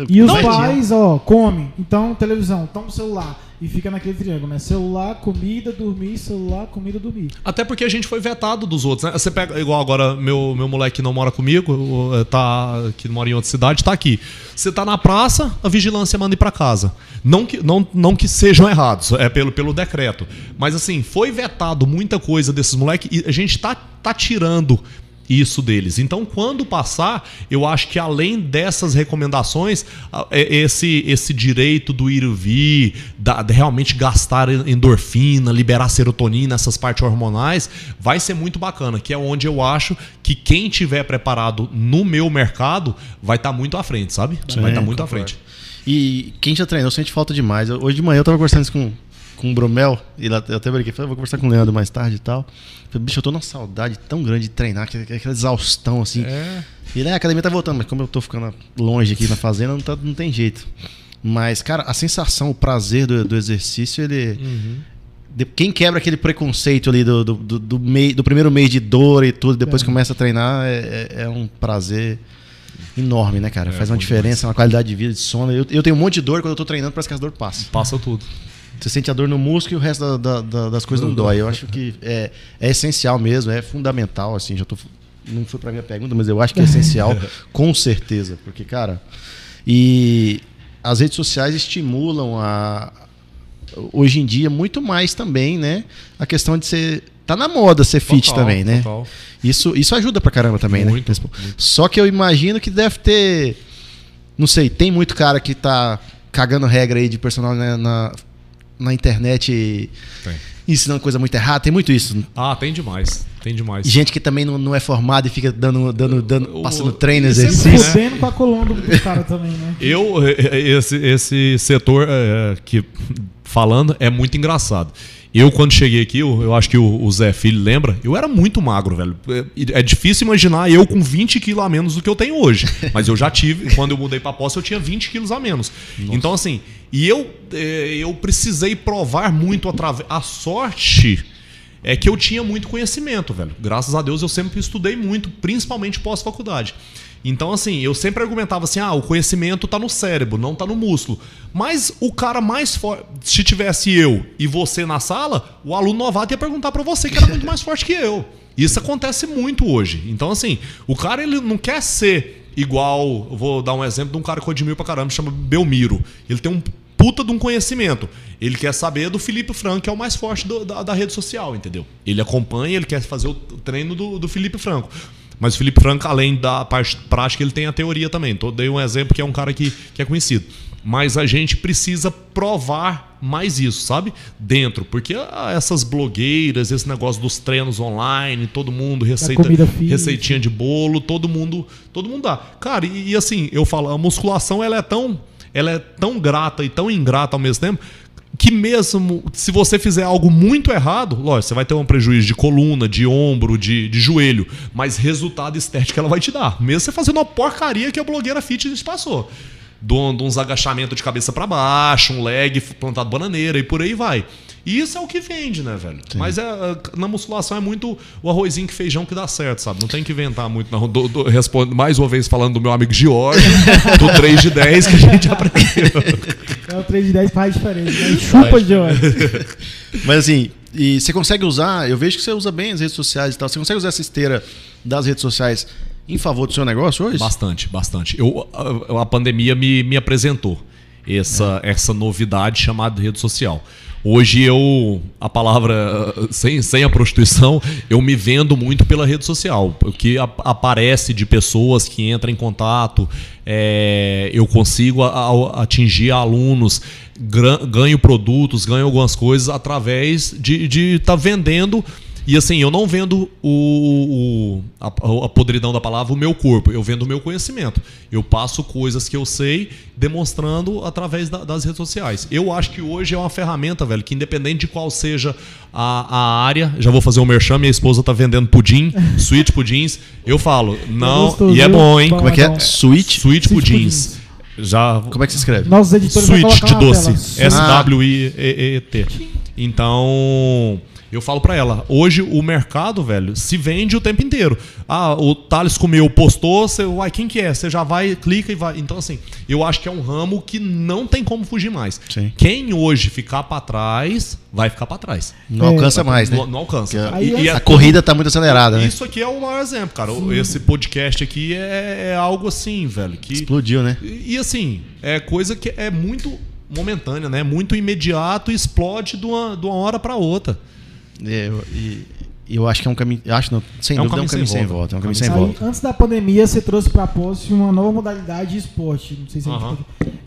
E <laughs> os pais, ó, come. Então, televisão, toma o celular. E fica naquele triângulo, né? Celular, comida, dormir, celular, comida, dormir. Até porque a gente foi vetado dos outros, né? Você pega, igual agora, meu, meu moleque que não mora comigo, o- tá, que mora em outra cidade, tá aqui. Você tá na praça, a vigilância manda ir pra casa. Não que, não, não que sejam errados, é pelo, pelo decreto. Mas assim, foi vetado muita coisa desses moleques e a gente tá, tá tirando isso deles. Então, quando passar, eu acho que além dessas recomendações, é- esse, esse direito do ir e vir, da, de realmente gastar endorfina, liberar serotonina, essas partes hormonais, vai ser muito bacana, que é onde eu acho que quem tiver preparado no meu mercado vai estar muito à frente, sabe? Sim, vai estar muito à concordo. frente. E quem já treinou sente falta demais. Hoje de manhã eu tava conversando isso com, com o Bromel, e eu até brinquei, falei, "Eu vou conversar com o Leandro mais tarde e tal. Falei, bicho, eu tô numa saudade tão grande de treinar, que- que- aquela exaustão assim. É. E né, a academia tá voltando, mas como eu tô ficando longe aqui na fazenda, não, tá- não tem jeito. Mas, cara, a sensação, o prazer do, do exercício, ele. de- quem quebra aquele preconceito ali do, do, do, do mei- do primeiro mês de dor e tudo, depois É. começa a treinar, é, é- é um prazer enorme, né, cara? É, Faz uma diferença na qualidade de vida, de sono. Eu, eu tenho um monte de dor quando eu tô treinando, parece que as dor passam. Passa tudo. Você sente a dor no músculo e o resto da- da- da- das coisas não Não dói. Eu acho que é, é essencial mesmo, é fundamental, assim, já tô. Não foi pra minha pergunta, mas eu acho que é essencial, <laughs> com certeza. Porque, cara, e as redes sociais estimulam a. Hoje em dia, muito mais também, né? A questão de ser. Tá na moda ser fit Total, também, né? total. Isso, isso ajuda pra caramba também, Muito, né? Só que eu imagino que deve ter. Não sei, tem muito cara que tá cagando regra aí de personal né, na, na internet Tem. ensinando coisa muito errada. Tem muito isso. Ah, tem demais. Tem demais. E gente que também não, não é formada e fica dando, dando, dando O- passando treino, é E exercício. né? fudendo com a coluna do cara também, né? Eu, eh, esse, esse setor eh, que falando é muito engraçado. Eu, quando cheguei aqui, eu, eu acho que o, o, Zé Filho lembra, eu era muito magro, velho. É, é, difícil imaginar eu com 20 quilos a menos do que eu tenho hoje. <laughs> Mas eu já tive, quando eu mudei pra posse, eu tinha 20 quilos a menos. Nossa. Então, assim, e eu, é, eu precisei provar muito através. A sorte é que eu tinha muito conhecimento, velho. Graças a Deus eu sempre estudei muito, principalmente pós-faculdade. Então, assim, eu sempre argumentava assim: ah, o conhecimento está no cérebro, não está no músculo. Mas o cara mais forte, se tivesse eu e você na sala, o aluno novato ia perguntar para você que era muito mais forte que eu. Isso acontece muito hoje. Então, assim, o cara ele não quer ser igual. Vou dar um exemplo de um cara que eu admiro pra caramba, chama Belmiro. Ele tem um puta de um conhecimento. Ele quer saber do Felipe Franco, que é o mais forte do, da, da, rede social, entendeu? Ele acompanha, ele quer fazer o treino do, do Felipe Franco. Mas o Felipe Franco, além da parte prática, ele tem a teoria também. Então, dei um exemplo que é um cara que, que é conhecido. Mas a gente precisa provar mais isso, sabe? Dentro. Porque ah, essas blogueiras, esse negócio dos treinos online, todo mundo, receita, receitinha de bolo, todo mundo, todo mundo dá. Cara, e, e assim, eu falo, a musculação ela é tão ela é tão grata e tão ingrata ao mesmo tempo que mesmo se você fizer algo muito errado, lógico, você vai ter um prejuízo de coluna, de ombro, de, de joelho, mas resultado estético ela vai te dar. Mesmo você fazendo uma porcaria que a blogueira fitness passou. De uns agachamentos de cabeça para baixo, um leg plantado bananeira e por aí vai. E isso é o que vende, né, velho? Sim. Mas é, é, na musculação é muito o arrozinho que feijão que dá certo, sabe? Não tem que inventar muito, não. Do, do, respondo, mais uma vez falando do meu amigo Giorgio, do 3 de 10 que a gente <laughs> aprendeu. É o 3 de 10 faz diferença. Né? Chupa, Giorgio. <laughs> Mas assim, e você consegue usar, eu vejo que você usa bem as redes sociais e tal. Você consegue usar essa esteira das redes sociais em favor do seu negócio hoje? Bastante, bastante. Eu, a, a pandemia me, me apresentou essa, é. essa novidade chamada rede social. Hoje eu, a palavra, sem, sem a prostituição, eu me vendo muito pela rede social. O que aparece de pessoas que entram em contato, é, eu consigo a, a, atingir alunos, ganho produtos, ganho algumas coisas através de estar tá vendendo e assim, eu não vendo o, o a, a, podridão da palavra, o meu corpo, eu vendo o meu conhecimento. Eu passo coisas que eu sei demonstrando através da, das redes sociais. Eu acho que hoje é uma ferramenta, velho, que independente de qual seja a, a área, já vou fazer um merchan, minha esposa tá vendendo pudim, <laughs> sweet pudins. Eu falo, não, gostoso, e é bom, hein? Como é que é? Sweet? Sweet pudins. Já, Como é que se escreve? Nossos editores Sweet de doce. S-W-I-E-T. Então, eu falo para ela, hoje o mercado, velho, se vende o tempo inteiro. Ah, o Thales comeu, postou, você, uai, quem que é? Você já vai, clica e vai. Então, assim, eu acho que é um ramo que não tem como fugir mais. Sim. Quem hoje ficar para trás, vai ficar para trás. Não é, alcança mais, né? Não, não alcança. A, e, a, a corrida tá muito acelerada, né? Isso aqui é o maior exemplo, cara. Sim. Esse podcast aqui é, é, algo assim, velho. Que, Explodiu, né? E, e assim, é coisa que é muito momentânea, né? Muito imediato e explode de uma, de uma hora para outra. É, e eu acho que é um caminho. Acho não, sem é um dúvida, é um caminho sem, sem volta. É um caminho sem Aí, volta. Antes da pandemia, você trouxe para a Posse uma nova modalidade de esporte, não sei se uh -huh.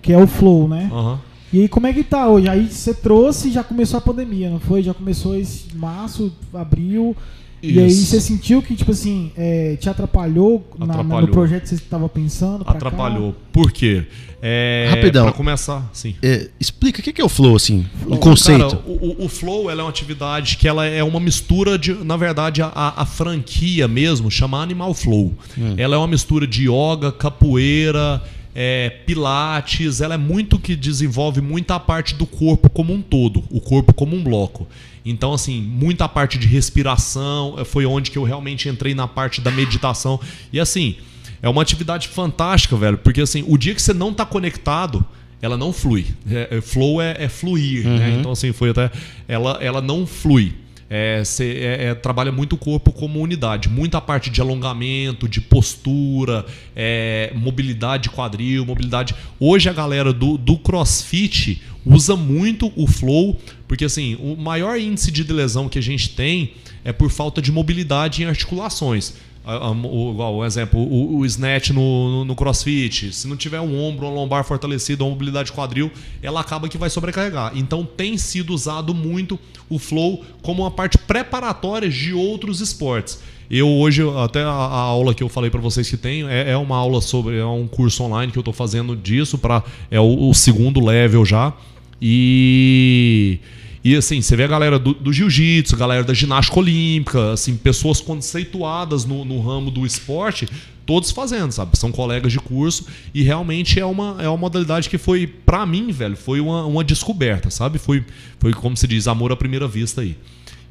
que é o Flow, né? Uh -huh. E aí, como é que tá hoje? Aí você trouxe e já começou a pandemia, não foi? Já começou esse março, abril. Isso. E aí você sentiu que, tipo assim, é, te atrapalhou, atrapalhou. Na, no projeto que você estava pensando? Atrapalhou. Cá? Por quê? É, Rapidão. Pra começar, sim. É, explica o que é o flow, assim, flow, o conceito. Cara, o, o, flow é uma atividade que ela é uma mistura de, na verdade, a, a franquia mesmo chama Animal Flow. Hum. Ela é uma mistura de yoga, capoeira, é, pilates, ela é muito que desenvolve muita parte do corpo como um todo, o corpo como um bloco. Então, assim, muita parte de respiração eh, foi onde que eu realmente entrei na parte da meditação. E assim, é uma atividade fantástica, velho, porque assim, o dia que você não está conectado, ela não flui. É, é, flow é, é fluir, né? uhum. né? Então, assim, foi até. Ela, ela não flui. É, cê, é, é, trabalha muito o corpo como unidade, muita parte de alongamento, de postura, é, mobilidade de quadril, mobilidade. Hoje a galera do, do CrossFit usa muito o flow, porque assim, o maior índice de lesão que a gente tem é por falta de mobilidade em articulações. O, exemplo, o, o snatch no, no, crossfit, se não tiver um ombro, um lombar fortalecido, uma mobilidade quadril, ela acaba que vai sobrecarregar. Então tem sido usado muito o flow como uma parte preparatória de outros esportes. Eu hoje, até a, a aula que eu falei para vocês que tenho, é, é, uma aula sobre, é um curso online que eu estou fazendo disso, para é o, o segundo level já. E E assim, você vê a galera do, do jiu-jitsu, galera da ginástica olímpica, assim, pessoas conceituadas no, no ramo do esporte, todos fazendo, sabe? São colegas de curso e realmente é uma, é uma modalidade que foi, para mim, velho, foi uma, uma descoberta, sabe? Foi, foi, como se diz, amor à primeira vista aí.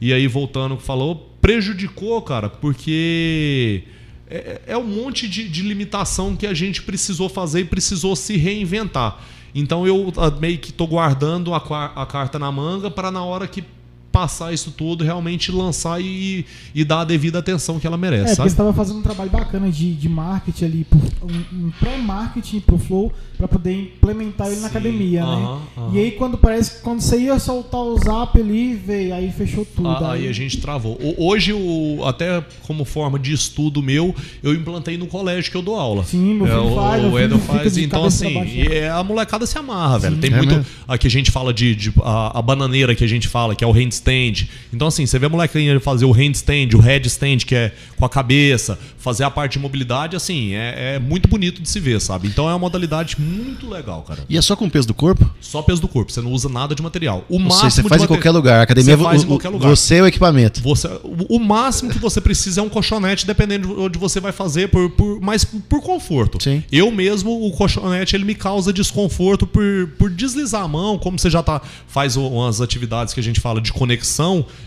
E aí, voltando, falou, prejudicou, cara, porque é, é um monte de, de limitação que a gente precisou fazer e precisou se reinventar. Então eu ah, meio que estou guardando a, a, carta na manga para na hora que passar isso tudo, realmente lançar e, e dar a devida atenção que ela merece. É, sabe? você estava fazendo um trabalho bacana de, de marketing ali, um, um pré-marketing pro Flow, para poder implementar ele Sim, na academia, uh -huh, né? Uh -huh. E aí quando parece que quando você ia soltar o zap ali, veio, aí fechou tudo. Ah, aí... aí... a gente travou. Hoje, o, até como forma de estudo meu, eu implantei no colégio que eu dou aula. Sim, meu filho é, faz. O, o Edo faz, então assim, é, a molecada se amarra, Sim, velho. Tem é muito. Mesmo? Aqui a gente fala de, de a, a, bananeira que a gente fala, que é o handstand. Então, assim, você vê a molecadinha fazer o handstand, o headstand, que é com a cabeça, fazer a parte de mobilidade, assim, é, é muito bonito de se ver, sabe? Então é uma modalidade muito legal, cara. E é só com peso do corpo? Só peso do corpo, você não usa nada de material. O Ou máximo seja, você faz em qualquer lugar. A academia você faz o, em qualquer lugar. Você é o equipamento. Você, o, o, máximo que você precisa é um colchonete, dependendo de onde você vai fazer, por, por, mas por conforto. Sim. Eu mesmo, o colchonete, ele me causa desconforto por, por deslizar a mão, como você já tá, faz umas atividades que a gente fala de conexão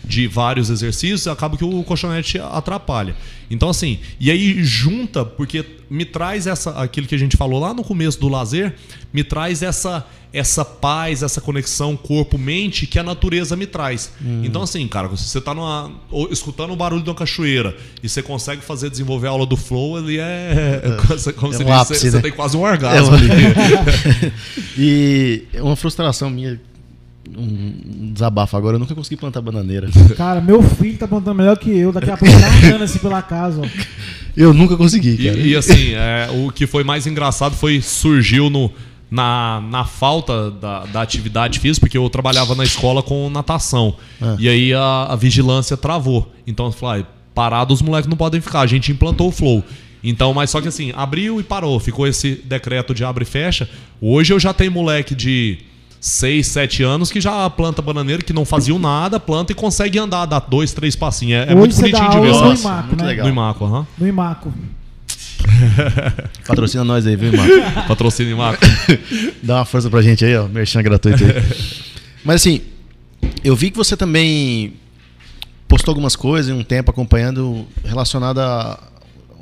de vários exercícios, acaba que o colchonete atrapalha. Então, assim, e aí junta, porque me traz essa, aquilo que a gente falou lá no começo do lazer, me traz essa essa paz, essa conexão corpo-mente que a natureza me traz. Hum. Então, assim, cara, se você está numa, escutando o barulho de uma cachoeira e você consegue fazer desenvolver a aula do flow, ele é. é <laughs> como é você, um ápice, você, né? você, tem quase um orgasmo é ali. <laughs> e uma frustração minha um desabafo agora, eu nunca consegui plantar bananeira. <laughs> Cara, meu filho tá plantando melhor que eu, daqui a pouco tá andando assim pela casa, ó. Eu nunca consegui, cara. E, e assim, é, o que foi mais engraçado foi surgiu no, na, na falta da, da atividade física, porque eu trabalhava na escola com natação. É. E aí a, a, vigilância travou. Então eu falei, ah, parado os moleques não podem ficar. A gente implantou o flow. Então, mas só que assim, abriu e parou. Ficou esse decreto de abre e fecha. Hoje eu já tenho moleque de 6, 7 anos que já planta bananeira, que não faziam nada, planta e consegue andar, dar dois, três passinhos. É, é muito bonitinho de ver. No Imaco, muito né? legal. No Imaco, aham. No Imaco. <laughs> Patrocina nós aí, viu, Imaco? <laughs> Patrocina Imaco. <laughs> Dá uma força pra gente aí, ó. Merchan gratuito aí. Mas assim, eu vi que você também postou algumas coisas em um tempo acompanhando relacionada a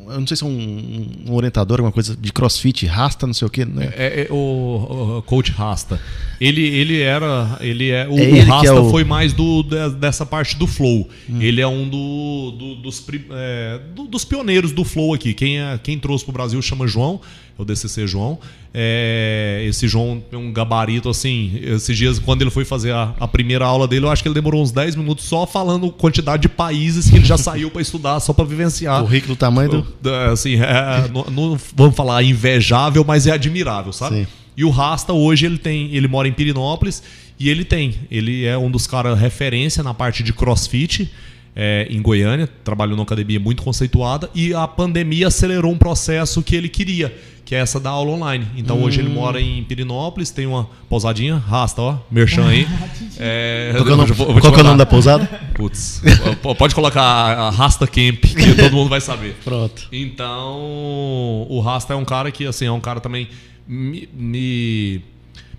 eu não sei se é um, um orientador, alguma coisa de crossfit, Rasta, não sei o quê. Né? É, é, o, o, coach Rasta. Ele, ele era. Ele é, o, é o Rasta é o... foi mais do, dessa parte do flow. Hum. Ele é um do, do dos, é, do, dos pioneiros do flow aqui. Quem, é, quem trouxe para o Brasil chama João o DCC João. É, esse João tem um gabarito assim. Esses dias, quando ele foi fazer a, a, primeira aula dele, eu acho que ele demorou uns 10 minutos só falando quantidade de países que ele já <laughs> saiu para estudar, só para vivenciar. O rico do tamanho do. Assim, é, não, não, vamos falar invejável, mas é admirável, sabe? Sim. E o Rasta hoje ele tem, ele mora em Pirinópolis e ele tem, ele é um dos caras referência na parte de CrossFit é, em Goiânia, trabalhou numa academia muito conceituada e a pandemia acelerou um processo que ele queria, que é essa da aula online. Então hum. hoje ele hum. mora em Pirinópolis, tem uma pousadinha, rasta, ó, merchan aí. <laughs> é, qual, é qual é o nome da pousada? Putz, pode colocar a Rasta Camp, que <laughs> todo mundo vai saber. Pronto. Então, o Rasta é um cara que, assim, é um cara também me, me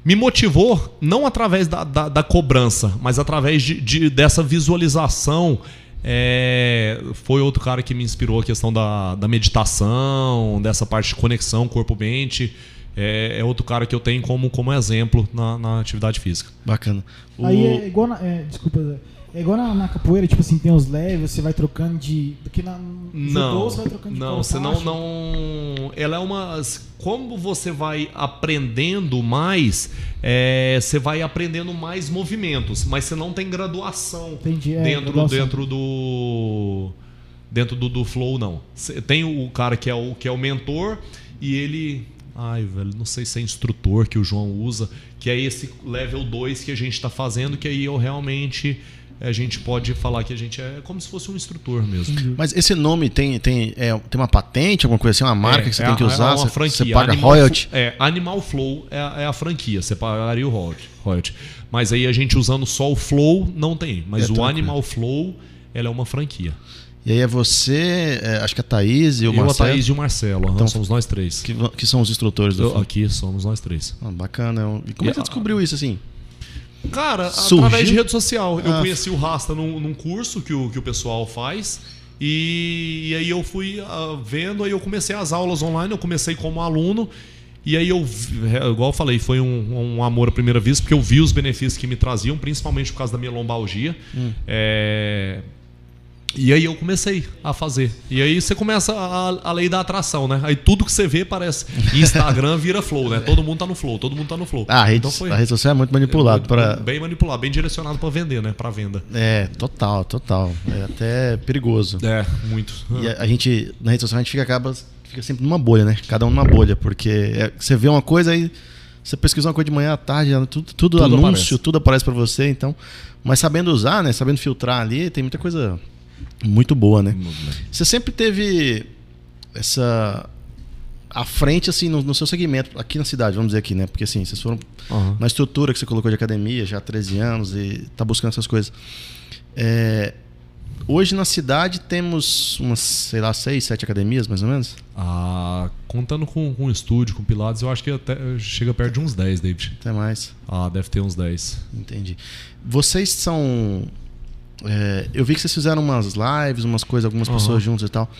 me motivou não através da, da, da cobrança, mas através de, de, dessa visualização é, foi outro cara que me inspirou a questão da, da meditação, dessa parte de conexão corpo-mente. É, é, outro cara que eu tenho como, como exemplo na, na atividade física. Bacana. O... Aí é igual. Na, é, desculpa, Zé. É igual na, na, capoeira, tipo assim, tem os leves, você vai trocando de. Porque na não, você vai trocando de Não, você não, não. Ela é uma. Como você vai aprendendo mais, é, você vai aprendendo mais movimentos, mas você não tem graduação Entendi, é, dentro, graduação. dentro do. Dentro do, do flow, não. Tem o cara que é o, que é o mentor e ele Ai, velho, não sei se é instrutor que o João usa, que é esse level 2 que a gente está fazendo, que aí eu realmente a gente pode falar que a gente é como se fosse um instrutor mesmo. Mas esse nome tem, tem, é, tem uma patente, alguma coisa assim, uma marca É, que você é tem que a- usar? É uma você, franquia. você paga Animal royalty? É, Animal Flow é, a- é a franquia, você pagaria o royalty. Mas aí a gente usando só o Flow, não tem. Mas É, o tranquilo. Animal Flow, ela é uma franquia. E aí é você, é, acho que a Thaís e o Eu, a Marcelo, Thaís e o Marcelo, Então, somos nós três. que, que são os instrutores do Eu- aqui somos nós três. Ah, bacana. E como é que você E a- descobriu isso assim? Cara, Surgiu? através de rede social. Eu Ah. conheci o Rasta num, num curso que o, que o pessoal faz. E, e aí eu fui ah, vendo, aí eu comecei as aulas online, eu comecei como aluno. E aí eu, é, igual eu falei, foi um, um amor à primeira vista, porque eu vi os benefícios que me traziam, principalmente por causa da minha lombalgia. É, E aí eu comecei a fazer. E aí você começa a, a lei da atração, né? Aí tudo que você vê parece. Instagram vira flow, né? Todo mundo tá no flow, todo mundo tá no flow. Ah, a rede, Então foi- a rede social é muito manipulado muito- para Bem manipulado, bem direcionado pra vender, né? Pra venda. É, total, total. É até perigoso. É, muito. E a, a gente, na rede social, a gente fica, acaba, fica sempre numa bolha, né? Cada um numa bolha, porque é- você vê uma coisa aí, você pesquisa uma coisa de manhã à tarde, tudo, tudo, Tudo anúncio, aparece. tudo aparece pra você, então. Mas sabendo usar, né? Sabendo filtrar ali, tem muita coisa muito boa, né? Você sempre teve essa. à frente, assim, no, no seu segmento, aqui na cidade, vamos dizer aqui, né? Porque assim, vocês foram Aham. na estrutura que você colocou de academia já há 13 anos e tá buscando essas coisas. É, hoje na cidade temos umas, sei lá, seis, sete academias, mais ou menos? Ah, contando com, com o estúdio, com Pilates, eu acho que até chega perto de uns 10, David. Até mais. Ah, deve ter uns 10. Entendi. Vocês são. É, eu vi que vocês fizeram umas lives, umas coisas, algumas Aham. pessoas juntas e tal.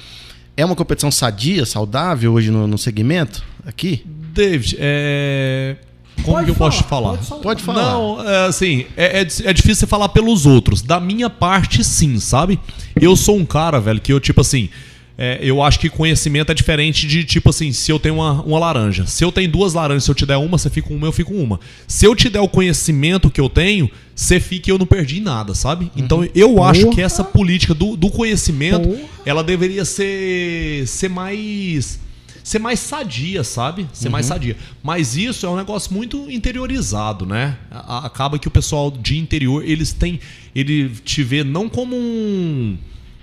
É uma competição sadia, saudável hoje no, no segmento? Aqui? David, é. Como Pode que eu posso te falar, falar? pode falar. Pode falar. Não, é, assim, é, é, é difícil você falar pelos outros. Da minha parte, sim, sabe? Eu sou um cara, velho, que eu, tipo assim. É, eu acho que conhecimento é diferente de, tipo assim, se eu tenho uma, uma laranja. Se eu tenho duas laranjas, se eu te der uma, você fica com uma, eu fico com uma. Se eu te der o conhecimento que eu tenho, você fica e eu não perdi nada, sabe? Então eu acho que Porra. essa política do, do conhecimento, Porra. ela deveria ser, ser mais ser mais sadia, sabe? Ser mais sadia. Mas isso é um negócio muito interiorizado, né? Acaba que o pessoal de interior, eles têm. Ele te vê não como um.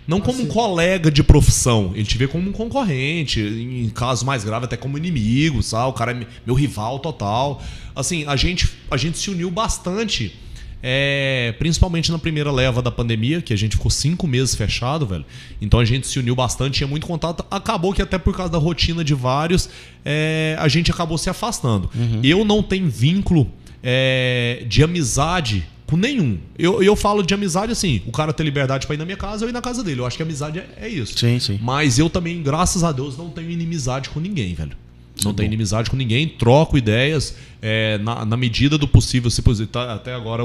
Não como um colega de profissão, ele te vê como um concorrente, em casos mais graves, até como inimigo, sabe? O cara é me- meu rival total. Assim, a gente, a gente se uniu bastante, é, principalmente na primeira leva da pandemia, que a gente ficou cinco meses fechado, velho. Então a gente se uniu bastante, tinha muito contato. Acabou que até por causa da rotina de vários, é, a gente acabou se afastando. Eu não tenho vínculo é, de amizade com nenhum. Eu, eu falo de amizade assim, o cara ter liberdade pra ir na minha casa, eu ir na casa dele. Eu acho que amizade é, é isso. Sim, sim. Mas eu também, graças a Deus, não tenho inimizade com ninguém, velho. Não tenho inimizade com ninguém, troco ideias é, na, na medida do possível. Se, tá- até agora,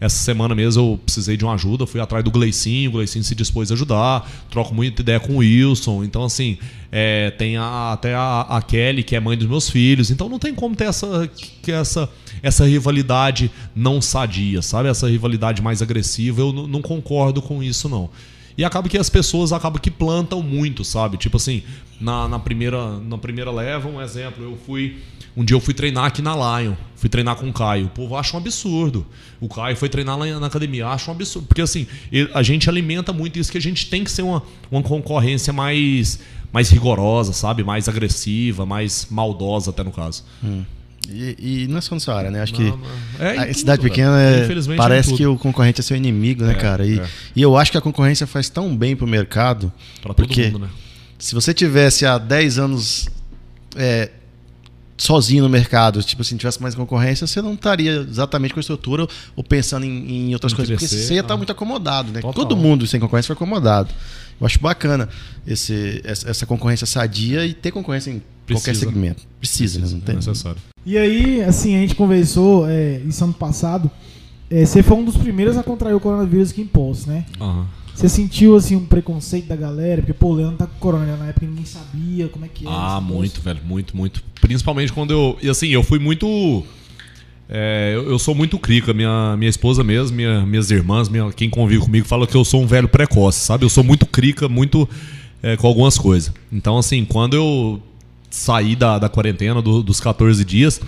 essa semana mesmo, eu precisei de uma ajuda, fui atrás do Gleicinho, o Gleicinho se dispôs a ajudar, troco muita ideia com o Wilson. Então, assim, é, tem a- até a, a Kelly, que é mãe dos meus filhos. Então, não tem como ter essa, que essa, essa rivalidade não sadia, sabe? Essa rivalidade mais agressiva. Eu não concordo com isso, não. E acaba que as pessoas acabam que plantam muito, sabe? Tipo assim, na, na, primeira, na primeira leva, um exemplo, eu fui. Um dia eu fui treinar aqui na Lion, fui treinar com o Caio. O povo acha um absurdo. O Caio foi treinar lá na academia, acha um absurdo. Porque assim, a gente alimenta muito isso que a gente tem que ser uma, uma concorrência mais, mais rigorosa, sabe? Mais agressiva, mais maldosa, até no caso. E, e não é só nessa área, né? Acho Não, que. É a cidade pequena é- parece que o concorrente é seu inimigo, né, É, cara? E, é. e eu acho que a concorrência faz tão bem pro mercado. Pra todo porque mundo, né? se você tivesse há 10 anos é, sozinho no mercado, tipo assim, tivesse mais concorrência, você não estaria exatamente com a estrutura ou pensando em, em outras Em coisas. Porque crescer, você ia estar ah. muito acomodado, né? Total. Todo mundo sem concorrência foi acomodado. Eu acho bacana esse, essa, essa concorrência sadia e ter concorrência em qualquer Precisa. segmento. Precisa, né? Não É tem. necessário. E aí, assim, a gente conversou é, isso ano passado. é, você foi um dos primeiros a contrair o coronavírus aqui em Poços, né? Aham. Você sentiu, assim, um preconceito da galera? Porque, pô, o Leandro tá com corona, né? na época ninguém sabia como é que era. Ah, muito, velho, muito, muito. Principalmente quando eu. E assim, eu fui muito. é, eu, eu sou muito crica. Minha, minha esposa mesmo, minha- minhas irmãs, minha, quem convive comigo, fala que eu sou um velho precoce, sabe? Eu sou muito crica, muito é, com algumas coisas. Então, assim, quando eu saí da, da quarentena do- dos 14 dias,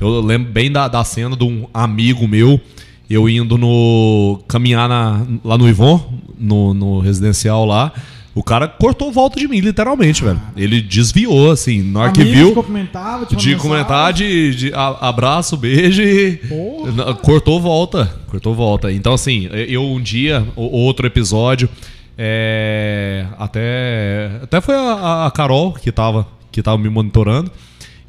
eu lembro bem da, da cena de um amigo meu, eu indo no. caminhar na- lá no Ivon, no, no residencial lá. O cara cortou volta de mim, literalmente, velho. Ele desviou, assim, na hora que viu. cumprimentava, De mandava comentar, de, de a- abraço, beijo e. Porra. Cortou volta. Cortou volta. Então, assim, eu um dia, outro episódio, é, até. Até foi a, a Carol que tava, que tava me monitorando.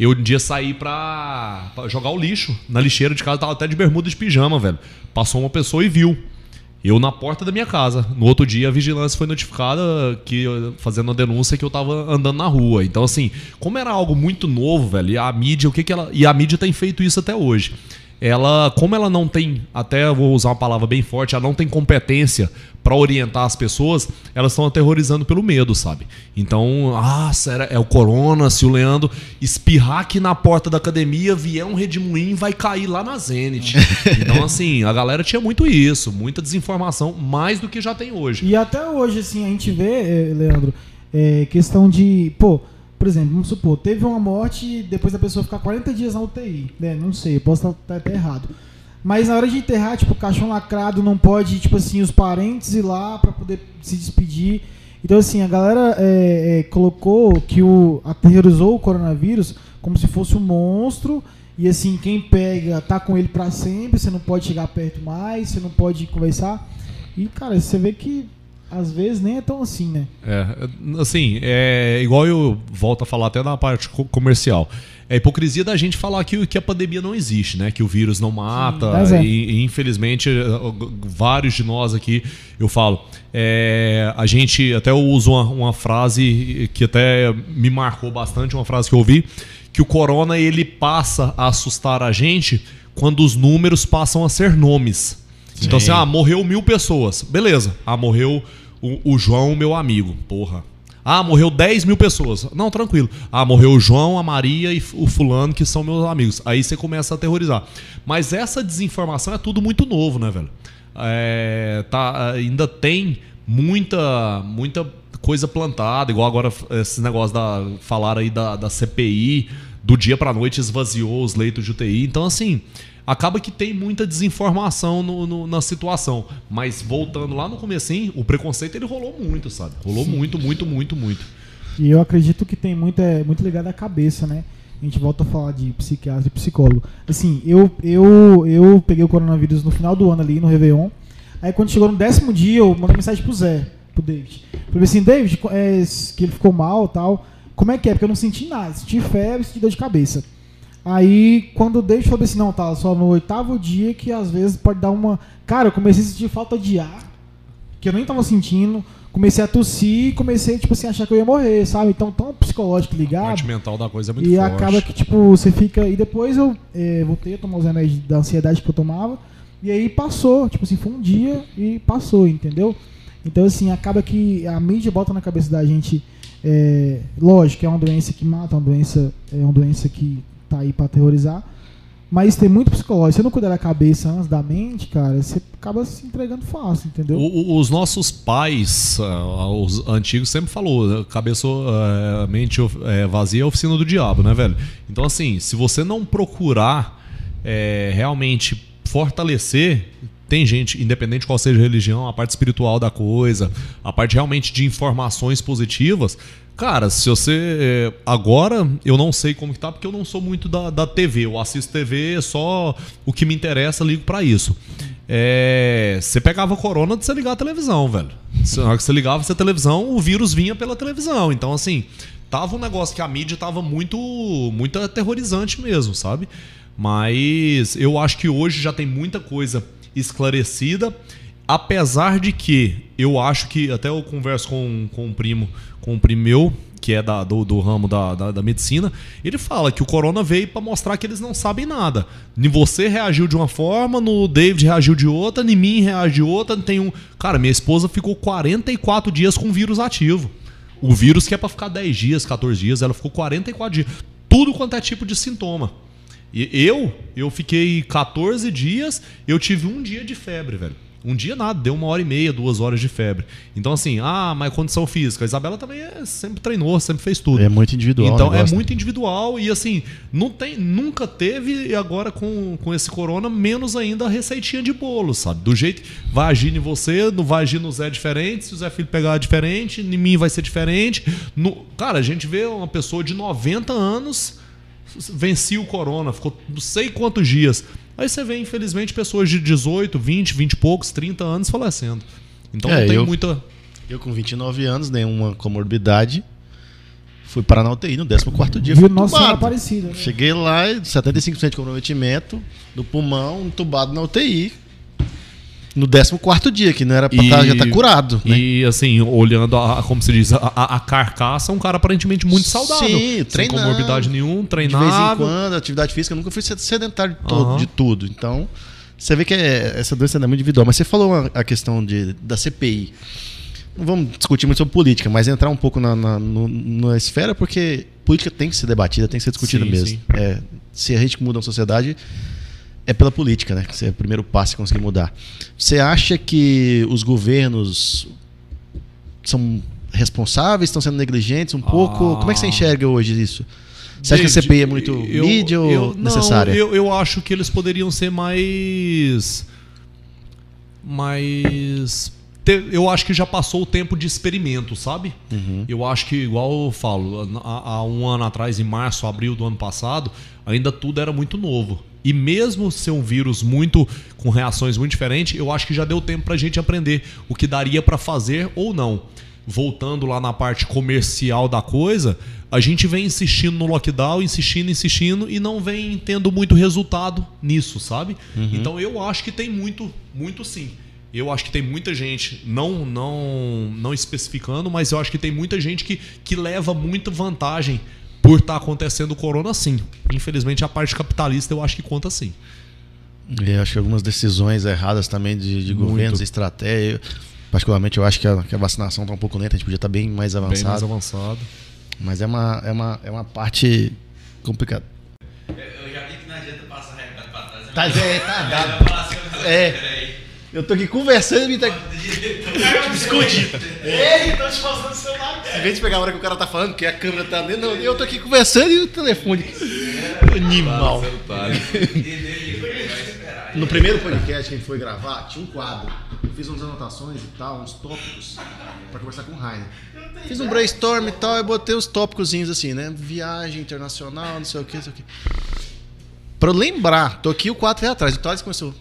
Eu um dia saí pra, pra jogar o lixo na lixeira de casa, tava até de bermuda de pijama, velho. Passou uma pessoa e viu. Eu na porta da minha casa. No outro dia a vigilância foi notificada que fazendo a denúncia que eu tava andando na rua. Então assim, como era algo muito novo, velho, e a mídia, o que que ela e a mídia tem feito isso até hoje. Ela, como ela não tem, até eu vou usar uma palavra bem forte, ela não tem competência pra orientar as pessoas, elas estão aterrorizando pelo medo, sabe? Então, ah, será, é o corona, se o Leandro espirrar aqui na porta da academia, vier um redemoinho, vai cair lá na Zenit. <laughs> então, assim, a galera tinha muito isso, muita desinformação, mais do que já tem hoje. E até hoje, assim, a gente vê, eh, Leandro, é, questão de. Pô, por exemplo, vamos supor, teve uma morte e depois da pessoa ficar 40 dias na UTI. Né? Não sei, posso estar até errado. Mas na hora de enterrar, tipo, caixão lacrado, não pode, tipo assim, os parentes ir lá pra poder se despedir. Então, assim, a galera é, é, colocou que o. aterrorizou o coronavírus como se fosse um monstro. E assim, quem pega tá com ele pra sempre, você não pode chegar perto mais, você não pode conversar. E, cara, você vê que às vezes nem é tão assim, né? É, assim, é igual eu volto a falar até na parte co- comercial. É hipocrisia da gente falar que, que a pandemia não existe, né? Que o vírus não mata. mas é. e, e, infelizmente, eh, vários de nós aqui, eu falo. é, a gente até eu uso uma, uma frase que até me marcou bastante, uma frase que eu ouvi, que o corona ele passa a assustar a gente quando os números passam a ser nomes. Então, assim, Sim. ah, morreu mil pessoas. Beleza. Ah, morreu o, o João, meu amigo. Porra. Ah, morreu 10 mil pessoas. Não, tranquilo. Ah, morreu o João, a Maria e o fulano, que são meus amigos. Aí você começa a aterrorizar. Mas essa desinformação é tudo muito novo, né, velho? É, tá, ainda tem muita, muita coisa plantada, igual agora esse negócio da. falar aí da, da CPI, do dia pra noite esvaziou os leitos de UTI. Então, assim, acaba que tem muita desinformação no- no- na situação. Mas voltando lá no comecinho, o preconceito ele rolou muito, sabe? Rolou muito, muito, muito, muito. E eu acredito que tem muito, é, muito ligado à cabeça, né? A gente volta a falar de psiquiatra e psicólogo. Assim, eu, eu, eu peguei o coronavírus no final do ano ali, no Réveillon. Aí quando chegou no décimo dia, eu mandei mensagem pro Zé, pro David. Falei assim, David, é, que ele ficou mal tal. Como é que é? Porque eu não senti nada. Senti febre, senti dor de cabeça. Aí, quando falou assim, não, tá, só no oitavo dia que às vezes pode dar uma... Cara, eu comecei a sentir falta de ar, que eu nem tava sentindo. Comecei a tossir e comecei, tipo assim, a achar que eu ia morrer, sabe? Então, tão psicológico A ligado. parte mental da coisa é muito E forte. acaba que, tipo, você fica. E depois eu eh, voltei a tomar os remédios da ansiedade que eu tomava. E aí passou. Tipo assim, foi um dia e passou, entendeu? Então, assim, acaba que a mídia bota na cabeça da gente. eh, lógico, é uma doença que mata, é uma doença, é uma doença que tá aí pra aterrorizar. Mas tem muito psicológico. Se você não cuidar da cabeça antes da mente, cara, você acaba se entregando fácil, entendeu? O- os nossos pais, ah, os antigos, sempre falou, né, cabeça, ah, mente eh, vazia é oficina do diabo, né, velho? Então, assim, se você não procurar eh, realmente fortalecer, tem gente, independente qual seja a religião, a parte espiritual da coisa, a parte realmente de informações positivas, cara, se você. eh, Agora, eu não sei como que tá, porque eu não sou muito da, da TV. Eu assisto TV, só o que me interessa, ligo pra isso. É, você pegava corona de você ligar a televisão, velho. Na hora que você ligava essa televisão, o vírus vinha pela televisão. Então, assim, tava um negócio que a mídia tava muito, muito aterrorizante mesmo, sabe? Mas eu acho que hoje já tem muita coisa esclarecida. Apesar de que eu acho que, até eu converso com, com um primo, com um primo meu, que é da- do, do ramo da, da, da medicina, ele fala que o corona veio para mostrar que eles não sabem nada. Em você reagiu de uma forma, no David reagiu de outra, em mim reagiu de outra. Tem um. Cara, minha esposa ficou 44 dias com vírus ativo. O vírus que é para ficar 10 dias, 14 dias, ela ficou 44 dias. Tudo quanto é tipo de sintoma. E eu, eu fiquei 14 dias, eu tive um dia de febre, velho. Um dia nada, deu uma hora e meia, duas horas de febre. Então, assim, ah, mas condição física. A Isabela também é, sempre treinou, sempre fez tudo. É muito individual. Então o é né? muito individual e assim, não tem, nunca teve e agora com, com esse corona, menos ainda a receitinha de bolo, sabe? Do jeito que vai agir em você, não vai agir no Zé diferente, se o Zé Filho pegar diferente, em mim vai ser diferente. No, cara, a gente vê uma pessoa de 90 anos vencia o corona, ficou não sei quantos dias. Aí você vê, infelizmente, pessoas de 18, 20, 20 e poucos, 30 anos falecendo. Então É, não tem eu- muita. Eu com 29 anos, nenhuma comorbidade, fui parar na UTI no 14º dia. Viu fui Nossa. Aparecida. né? Cheguei lá, 75% de comprometimento do pulmão, entubado na UTI. No 14º dia, que não era pra E- tá, já tá curado, né? E assim, olhando, a, a- como se diz, a, a- a carcaça, um cara aparentemente muito saudável. Sim, sem treinando. comorbidade nenhum, De vez em quando, atividade física, eu nunca fui sedentário de, todo- Aham. de tudo. Então, você vê que é- essa doença é muito individual. Mas você falou a, a questão de, da CPI. Não vamos discutir muito sobre política, mas entrar um pouco na, na, no- na esfera, porque política tem que ser debatida, tem que ser discutida Sim, mesmo. sim. É, se a gente muda uma sociedade, é pela política, né? Que esse é o primeiro passo e conseguir mudar. Você acha que os governos são responsáveis, estão sendo negligentes um pouco? Ah. Como é que você enxerga hoje isso? Você acha que a David, CPI é muito eu- mídia ou eu- não, necessária? Eu, eu acho que eles poderiam ser mais. Mais. Eu acho que já passou o tempo de experimento, sabe? Uhum. Eu acho que, igual eu falo, há, há um ano atrás, em março, abril do ano passado, ainda tudo era muito novo. E mesmo ser um vírus muito com reações muito diferentes, eu acho que já deu tempo pra gente aprender o que daria pra fazer ou não. Voltando lá na parte comercial da coisa, a gente vem insistindo no lockdown, insistindo, insistindo e não vem tendo muito resultado nisso, sabe? Então eu acho que tem muito, muito sim. Eu acho que tem muita gente, não não não especificando, mas eu acho que tem muita gente que, que leva muita vantagem por estar acontecendo o corona sim. Infelizmente a parte capitalista eu acho que conta sim. Eu acho que algumas decisões erradas também de, de governos, estratégia. Particularmente, eu acho que a, que a vacinação está um pouco lenta, a gente podia estar bem mais Bem avançado. mais avançado. Mas é uma, é, uma, é uma parte complicada. Eu eu já vi que não adianta passar recado pra trás. Tá, é, tá assim, eu- É. Eu tô aqui conversando e tá. <laughs> Escondido. Ei, tô te mostrando o celular. Em vez de pegar a hora que o cara tá falando, que a câmera tá dentro, não, eu tô aqui conversando e o telefone. Animal. No primeiro podcast que a gente foi gravar, tinha um quadro. Eu fiz umas anotações e tal, uns tópicos, pra conversar com o Rainer. Fiz um brainstorm e tal, e botei os tópicozinhos assim, né? Viagem internacional, não sei o que, não sei o que. Pra eu lembrar, tô aqui o 4 atrás. O Thales começou.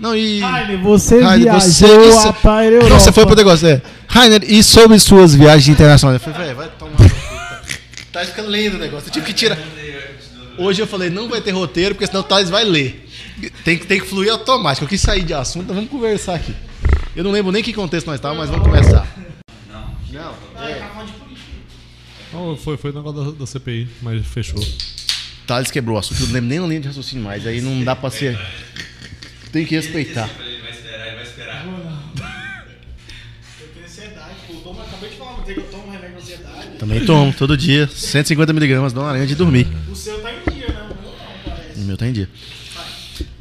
Não, e. Rainer, você Rainer, viajou você- isso- para a Europa. Não, você foi pro negócio, é. Rainer, e sobre suas viagens internacionais? Eu falei, velho, vai tomar. Tá Tá ficando lendo o negócio. Eu tive que tirar. Hoje eu falei, não vai ter roteiro, porque senão o Thales vai ler. Tem, que- tem que fluir automático. Eu quis sair de assunto, então vamos conversar aqui. Eu não lembro nem que contexto nós estávamos, mas vamos conversar. Não. Não, foi, foi o negócio da, da CPI, mas fechou. Thales quebrou o assunto, eu não lembro nem a linha de raciocínio mais. Aí não dá pra ser. Tem que respeitar. Ele vai esperar, ele vai esperar. <laughs> Eu tenho ansiedade, pô. Eu tomo, acabei de falar, mas que eu tomo remédio de ansiedade. Também tomo, todo dia. 150mg, dou uma aranha de dormir. O seu tá em dia, né? O meu não, parece. O meu tá em dia.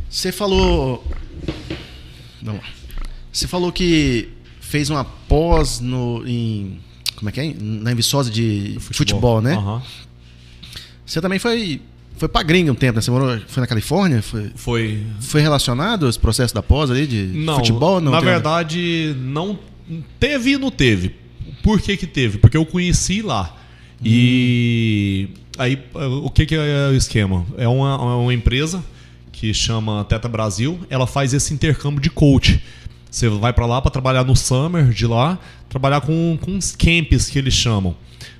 Você falou. Vamos lá. Você falou que fez uma pós no, em. Como é que é? Na Viçosa de futebol, né? Aham. Você também foi. Foi pra gringa um tempo, né? Você morou, foi na Califórnia? Foi, Foi. foi relacionado esse processo da pós ali de Não, futebol? Não na tem nada? verdade, não teve e não teve. Por que que teve? Porque eu conheci lá. E aí, o que que é o esquema? É uma, é uma empresa que chama Teta Brasil, ela faz esse intercâmbio de coach. Você vai pra lá pra trabalhar no summer de lá, trabalhar com, com uns camps que eles chamam.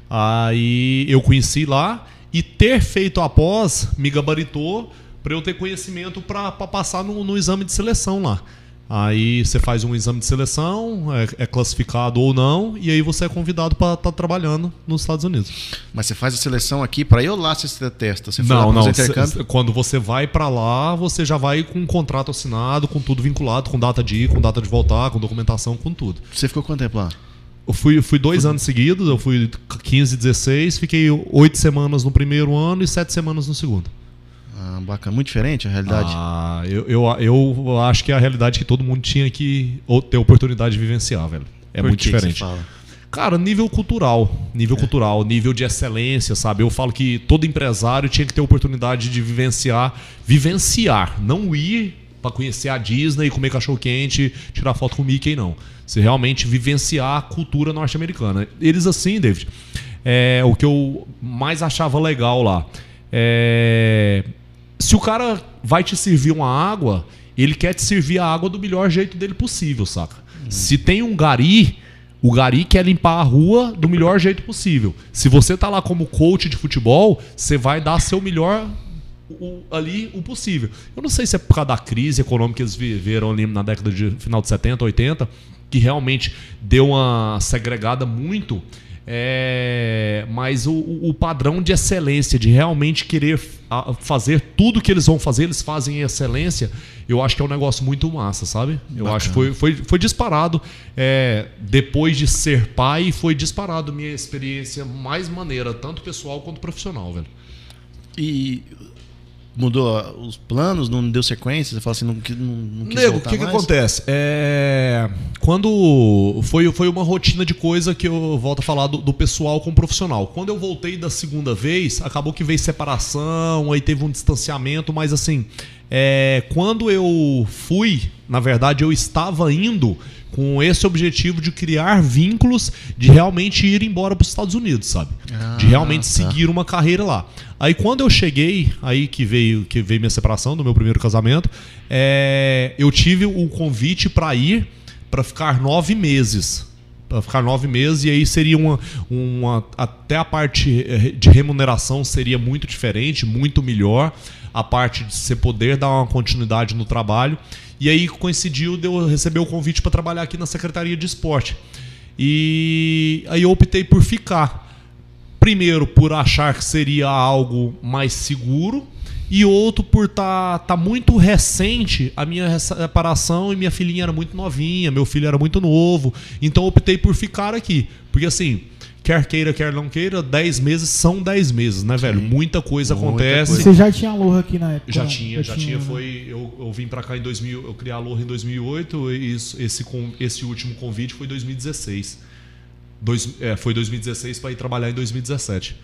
Aí eu conheci lá e ter feito a pós me gabaritou para eu ter conhecimento para passar no, no exame de seleção lá. Aí você faz um exame de seleção, é, é classificado ou não, e aí você é convidado para estar trabalhando nos Estados Unidos. Mas você faz a seleção aqui pra ir ou lá você se testa? Você não, não. cê- quando você vai para lá, você já vai com um contrato assinado, com tudo vinculado, com data de ir, com data de voltar, com documentação, com tudo. Você ficou quanto tempo lá? Eu fui, eu fui dois anos seguidos, eu fui 15, 16, fiquei oito semanas no primeiro ano e sete semanas no segundo. Ah, bacana. Muito diferente a realidade. Ah, eu, eu, eu acho que é a realidade que todo mundo tinha que ou- ter oportunidade de vivenciar, velho. É Por muito que que você diferente. fala? Cara, nível cultural. Nível cultural, nível de excelência, sabe? Eu falo que todo empresário tinha que ter oportunidade de vivenciar. Vivenciar, não ir pra conhecer a Disney, comer cachorro-quente, tirar foto com o Mickey, não. Você realmente vivenciar a cultura norte-americana. Eles assim, David, é, o que eu mais achava legal lá. É, se o cara vai te servir uma água, ele quer te servir a água do melhor jeito dele possível, saca? Se tem um gari, o gari quer limpar a rua do melhor jeito possível. Se você tá lá como coach de futebol, você vai dar seu melhor o- ali o possível. Eu não sei se é por causa da crise econômica que eles viveram ali na década de final de 70, 80, que realmente deu uma segregada muito. é, mas o, o- padrão de excelência, de realmente querer fazer tudo que eles vão fazer, eles fazem em excelência, eu acho que é um negócio muito massa, sabe? Eu acho que foi, foi, foi disparado. é, depois de ser pai, foi disparado minha experiência mais maneira, tanto pessoal quanto profissional, velho. E mudou os planos, não deu sequência? Você fala assim, não, não, não quis Nego, o que, que acontece? É, Quando foi, foi uma rotina de coisa que eu volto a falar do, do pessoal com o profissional. Quando eu voltei da segunda vez, acabou que veio separação, aí teve um distanciamento, mas assim, é, quando eu fui, na verdade, eu estava indo com esse objetivo de criar vínculos, de realmente ir embora para os Estados Unidos, sabe? de Ah, realmente tá. seguir uma carreira lá. Aí quando eu cheguei, aí que veio que veio minha separação do meu primeiro casamento, é, eu tive o convite para ir para ficar nove meses. Para ficar nove meses, e aí seria uma, uma. Até a parte eh, de remuneração seria muito diferente, muito melhor. A parte de você poder dar uma continuidade no trabalho. E aí coincidiu de eu receber o convite para trabalhar aqui na Secretaria de Esporte. E aí eu optei por ficar. Primeiro, por achar que seria algo mais seguro. E outro, por estar tá, tá muito recente a minha separação e minha filhinha era muito novinha, meu filho era muito novo. Então optei por ficar aqui. Porque assim, quer queira, quer não queira, 10 meses são 10 meses, né, velho? Muita coisa Muita acontece. coisa. Você já tinha aloha aqui na época? Já não? tinha, já tinha. né? Foi, eu, eu vim pra cá em 2000, eu criei a Aloha em 2008 e isso- esse, esse último convite foi em 2016. Dois, é, foi 2016 para ir trabalhar em 2017.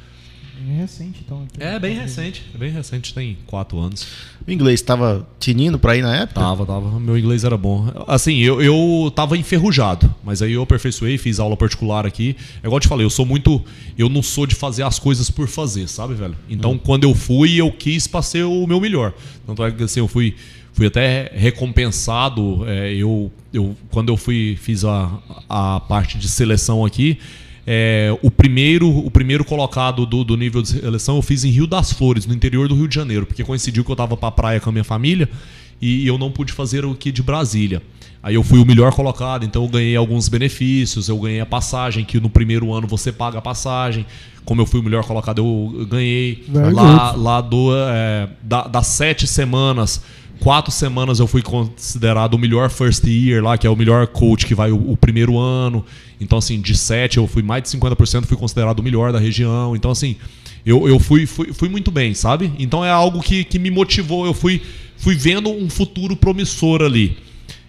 É recente, então. É bem recente, é bem recente, tem quatro anos. O inglês estava tinindo pra ir na época? Tava, tava. Meu inglês era bom. Assim, eu, eu tava enferrujado, mas aí eu aperfeiçoei, fiz aula particular aqui. É igual eu te falei, eu sou muito. Eu não sou de fazer as coisas por fazer, sabe, velho? Então, quando eu fui, eu quis pra ser o meu melhor. Tanto é que assim, eu fui. Fui até recompensado. é, eu, eu, quando eu fui, fiz a, a parte de seleção aqui, é, o, primeiro, o primeiro colocado do, do nível de seleção eu fiz em Rio das Flores, no interior do Rio de Janeiro, porque coincidiu que eu tava pra praia com a minha família e eu não pude fazer o aqui de Brasília. Aí eu fui o melhor colocado, então eu ganhei alguns benefícios, eu ganhei a passagem, que no primeiro ano você paga a passagem. Como eu fui o melhor colocado, eu ganhei. Very Lá, good. lá do, é, da- das sete semanas, quatro semanas eu fui considerado o melhor first year lá, que é o melhor coach que vai o, o primeiro ano. Então, assim, de sete eu fui mais de 50%, fui considerado o melhor da região. Então, assim, eu, eu fui, fui, fui muito bem, sabe? Então é algo que, que me motivou. Eu fui, fui vendo um futuro promissor ali.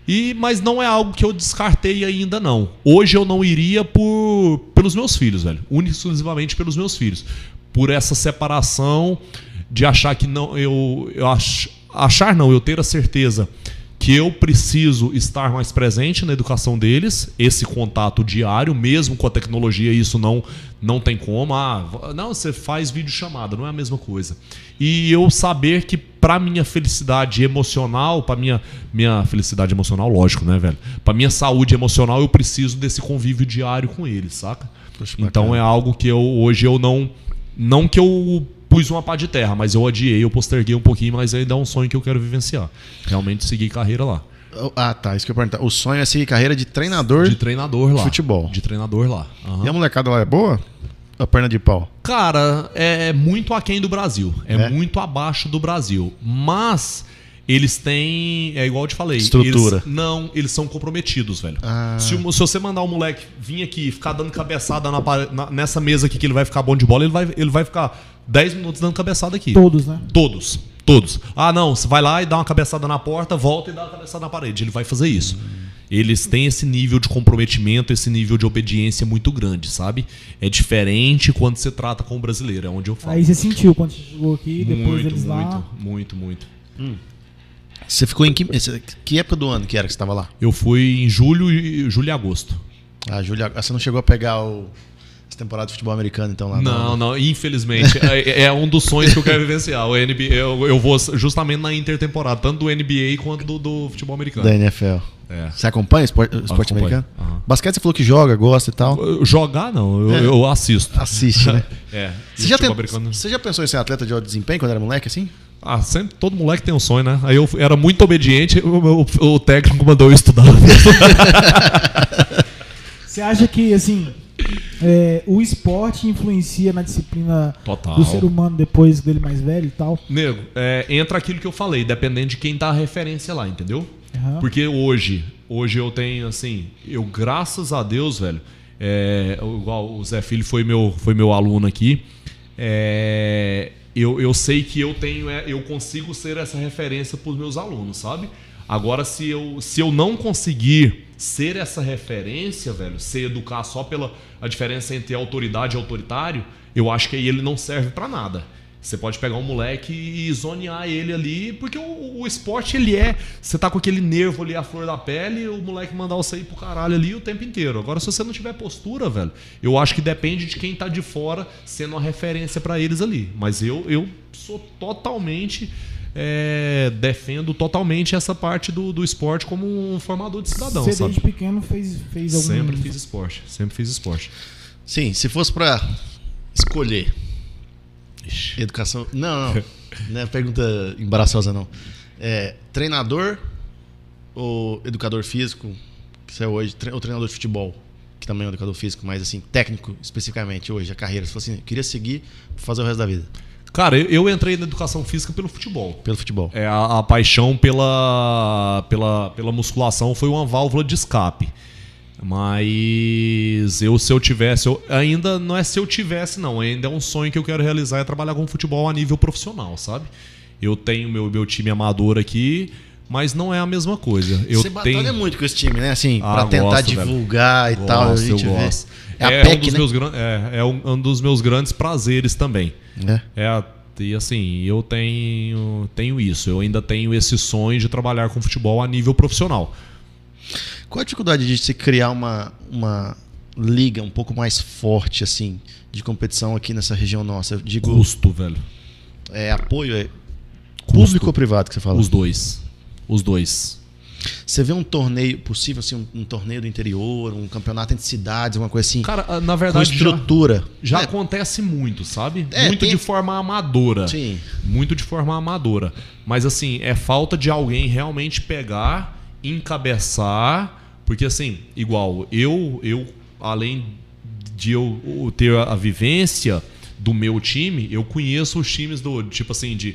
E, mas não é algo que eu descartei ainda não. Hoje eu não iria por pelos meus filhos, velho. Única e exclusivamente pelos meus filhos. Por essa separação de achar que não eu, eu ach, achar não, eu ter a certeza que eu preciso estar mais presente na educação deles, esse contato diário, mesmo com a tecnologia, isso não não tem como. Ah, não, você faz videochamada, não é a mesma coisa. E eu saber que para minha felicidade emocional, para minha minha felicidade emocional, lógico, né, velho? Para minha saúde emocional, eu preciso desse convívio diário com eles, saca? Poxa, então é algo que eu hoje eu não não que eu pus uma pá de terra, mas eu adiei, eu posterguei um pouquinho, mas ainda é um sonho que eu quero vivenciar. Realmente seguir carreira lá. Ah, tá. Isso que eu perguntar. O sonho é seguir carreira de treinador. De treinador lá. futebol. De treinador lá. Aham. E a molecada lá é boa? A perna de pau. Cara, é muito aquém do Brasil. É, É? muito abaixo do Brasil. Mas eles têm. É igual eu te falei. Estrutura. eles- não, eles são comprometidos, velho. Ah. Se, se você mandar um moleque vir aqui e ficar dando cabeçada na na- nessa mesa aqui que ele vai ficar bom de bola, ele vai, ele vai ficar 10 minutos dando cabeçada aqui. Todos, né? Todos. Todos. Ah, não, você vai lá e dá uma cabeçada na porta, volta e dá uma cabeçada na parede. Ele vai fazer isso. Eles têm esse nível de comprometimento, esse nível de obediência muito grande, sabe? É diferente quando você trata com o brasileiro, é onde eu falo. Aí você sentiu quando você chegou aqui, depois muito, deles muito, lá. muito, muito. Você ficou em que, que época do ano que era que você estava lá? Eu fui em julho e julho e agosto. Ah, Júlia, ah, você não chegou a pegar o, temporada de futebol americano, então, lá Não, não, infelizmente. é, é um dos sonhos que eu quero vivenciar. O NBA, eu, eu vou justamente na intertemporada, tanto do NBA quanto do, do futebol americano. Da NFL. É. Você acompanha o esporte, esporte americano? Aham. Basquete você falou que joga, gosta e tal. Jogar, não, eu, É. eu assisto. Assiste, né? <laughs> É. Você já, tem, americano- você já pensou em ser atleta de alto desempenho quando era moleque, assim? Ah, sempre todo moleque tem um sonho, né? Aí eu era muito obediente, o, o- o técnico mandou eu estudar. <laughs> Você acha que, assim, é, o esporte influencia na disciplina Total. do ser humano depois dele mais velho e tal? Nego, é, entra aquilo que eu falei, dependendo de quem dá a referência lá, entendeu? Aham. Porque hoje, hoje eu tenho, assim, eu, graças a Deus, velho, é, igual o Zé Filho foi meu, foi meu aluno aqui, é, eu, eu sei que eu tenho, é, eu consigo ser essa referência para os meus alunos, sabe? Agora, se eu, se eu não conseguir ser essa referência, velho, se educar só pela a diferença entre autoridade e autoritário, eu acho que aí ele não serve para nada. Você pode pegar um moleque e zonear ele ali, porque o, o esporte ele é. Você tá com aquele nervo ali, a flor da pele, o moleque mandar você ir pro caralho ali o tempo inteiro. Agora, se você não tiver postura, velho, eu acho que depende de quem tá de fora sendo uma referência para eles ali. Mas eu, eu sou totalmente. É, defendo totalmente essa parte do, do esporte como um formador de cidadão, Você sabe? desde pequeno fez, fez algum... Sempre fiz esporte. Sempre fiz esporte. Sim, se fosse pra escolher educação. Não, não. Não é pergunta embaraçosa, não. É, treinador ou educador físico, que você é hoje, tre- ou treinador de futebol, que também é um educador físico, mas assim, técnico especificamente hoje, a carreira. Se fosse assim, eu queria seguir fazer o resto da vida, Cara, eu, eu entrei na educação física pelo futebol. pelo futebol. É, a, a paixão pela, pela, pela musculação foi uma válvula de escape. Mas eu, se eu tivesse, eu- ainda não é se eu tivesse, não. Ainda é um sonho que eu quero realizar é trabalhar com futebol a nível profissional, sabe? Eu tenho meu, meu time amador aqui, mas não é a mesma coisa. Eu você batalha tenho muito com esse time, né? Assim, Ah, pra tentar gosto, velho. divulgar e tal. A Gosto, gente eu vê. gosto. É É, um PEC, dos né? meus, é, é um, um dos meus grandes prazeres também. É. É, a- e assim, eu tenho, tenho isso. Eu ainda tenho esse sonho de trabalhar com futebol a nível profissional. Qual a dificuldade de se criar uma, uma liga um pouco mais forte, assim, de competição aqui nessa região nossa? Eu digo, Custo, velho. é apoio, é Custo. público ou privado que você fala? Os dois. Os dois. Você vê um torneio possível, assim, um, um torneio do interior, um campeonato entre cidades, uma coisa assim, Cara, ah, na com verdade, já, estrutura. já É, acontece muito, sabe? É, muito tem- de forma amadora. Sim. Muito de forma amadora. Mas assim, é falta de alguém realmente pegar, encabeçar. Porque assim, igual, eu, eu além de eu ter a vivência do meu time, eu conheço os times do, tipo assim, de,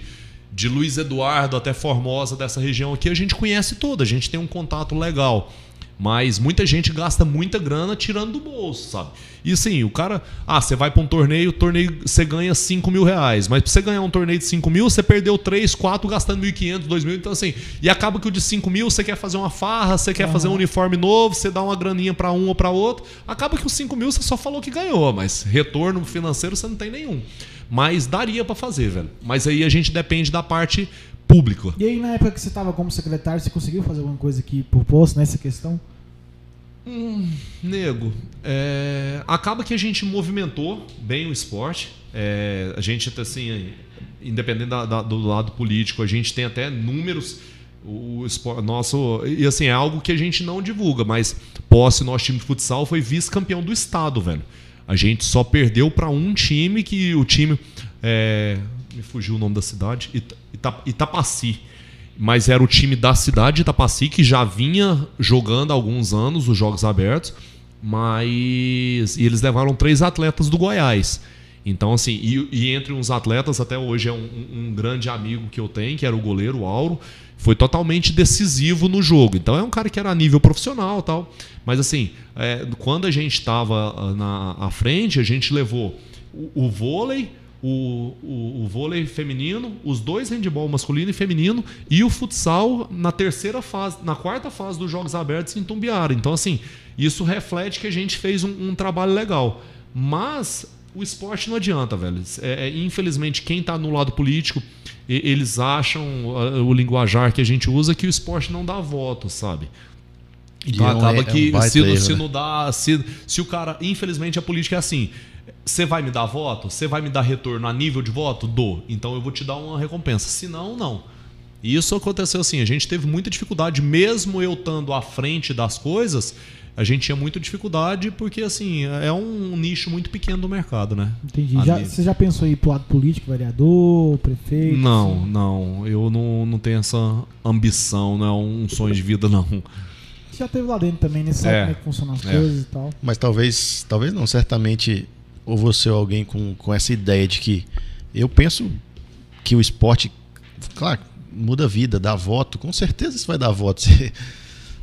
de Luiz Eduardo até Formosa, dessa região aqui, a gente conhece toda, a gente tem um contato legal. Mas muita gente gasta muita grana tirando do bolso, sabe? E assim, o cara. Ah, você vai pra um torneio, torneio você ganha 5 mil reais. Mas pra você ganhar um torneio de 5 mil, você perdeu 3, 4 gastando 1.500, 2 mil. Então assim. E acaba que o de 5 mil você quer fazer uma farra, você quer fazer um uniforme novo, você dá uma graninha pra um ou pra outro. Acaba que os 5 mil você só falou que ganhou, mas retorno financeiro você não tem nenhum. Mas daria pra fazer, velho. Mas aí a gente depende da parte pública. E aí, na época que você estava como secretário, você conseguiu fazer alguma coisa aqui por posto nessa questão? Nego, é, acaba que a gente movimentou bem o esporte. É, a gente, assim, independente da- da- do lado político, a gente tem até números. O esporte, nosso e assim é algo que a gente não divulga, mas posse nosso time de futsal foi vice-campeão do estado, velho. A gente só perdeu para um time que o time é, me fugiu o nome da cidade, Ita, Ita, Itapaci. Mas era o time da cidade de Itapaci que já vinha jogando há alguns anos os Jogos Abertos, mas e eles levaram três atletas do Goiás. Então, assim, e, e entre uns atletas, até hoje é um, um grande amigo que eu tenho, que era o goleiro o Auro, foi totalmente decisivo no jogo. Então é um cara que era a nível profissional tal. Mas assim, é, quando a gente estava na à frente, a gente levou o, o vôlei, o, o, o vôlei feminino, os dois handball masculino e feminino e o futsal na terceira fase, na quarta fase dos Jogos Abertos em Tumbiara. Então, assim, isso reflete que a gente fez um, um trabalho legal. Mas o esporte não adianta, velho. É, é, infelizmente, quem está no lado político, eles acham uh, o linguajar que a gente usa que o esporte não dá voto, sabe? Então E é um- acaba é um que baita se, erro, se né? não dá. Se, se o cara. Infelizmente a política é assim. Você vai me dar voto? Você vai me dar retorno a nível de voto? Dou. Então eu vou te dar uma recompensa. Se não, não. E isso aconteceu assim. A gente teve muita dificuldade, mesmo eu estando à frente das coisas, a gente tinha muita dificuldade porque, assim, é um nicho muito pequeno do mercado, né? Entendi. Já- você já pensou em ir pro lado político, vereador, prefeito? Não, assim? não. Eu não, não tenho essa ambição, não é um sonho de vida, não. Já teve lá dentro também, né? Sabe É. como é que funcionam as É. coisas e tal. Mas talvez, talvez não, certamente, ou você ou alguém com, com essa ideia de que eu penso que o esporte, claro, muda a vida, dá voto, com certeza isso vai dar voto. <laughs>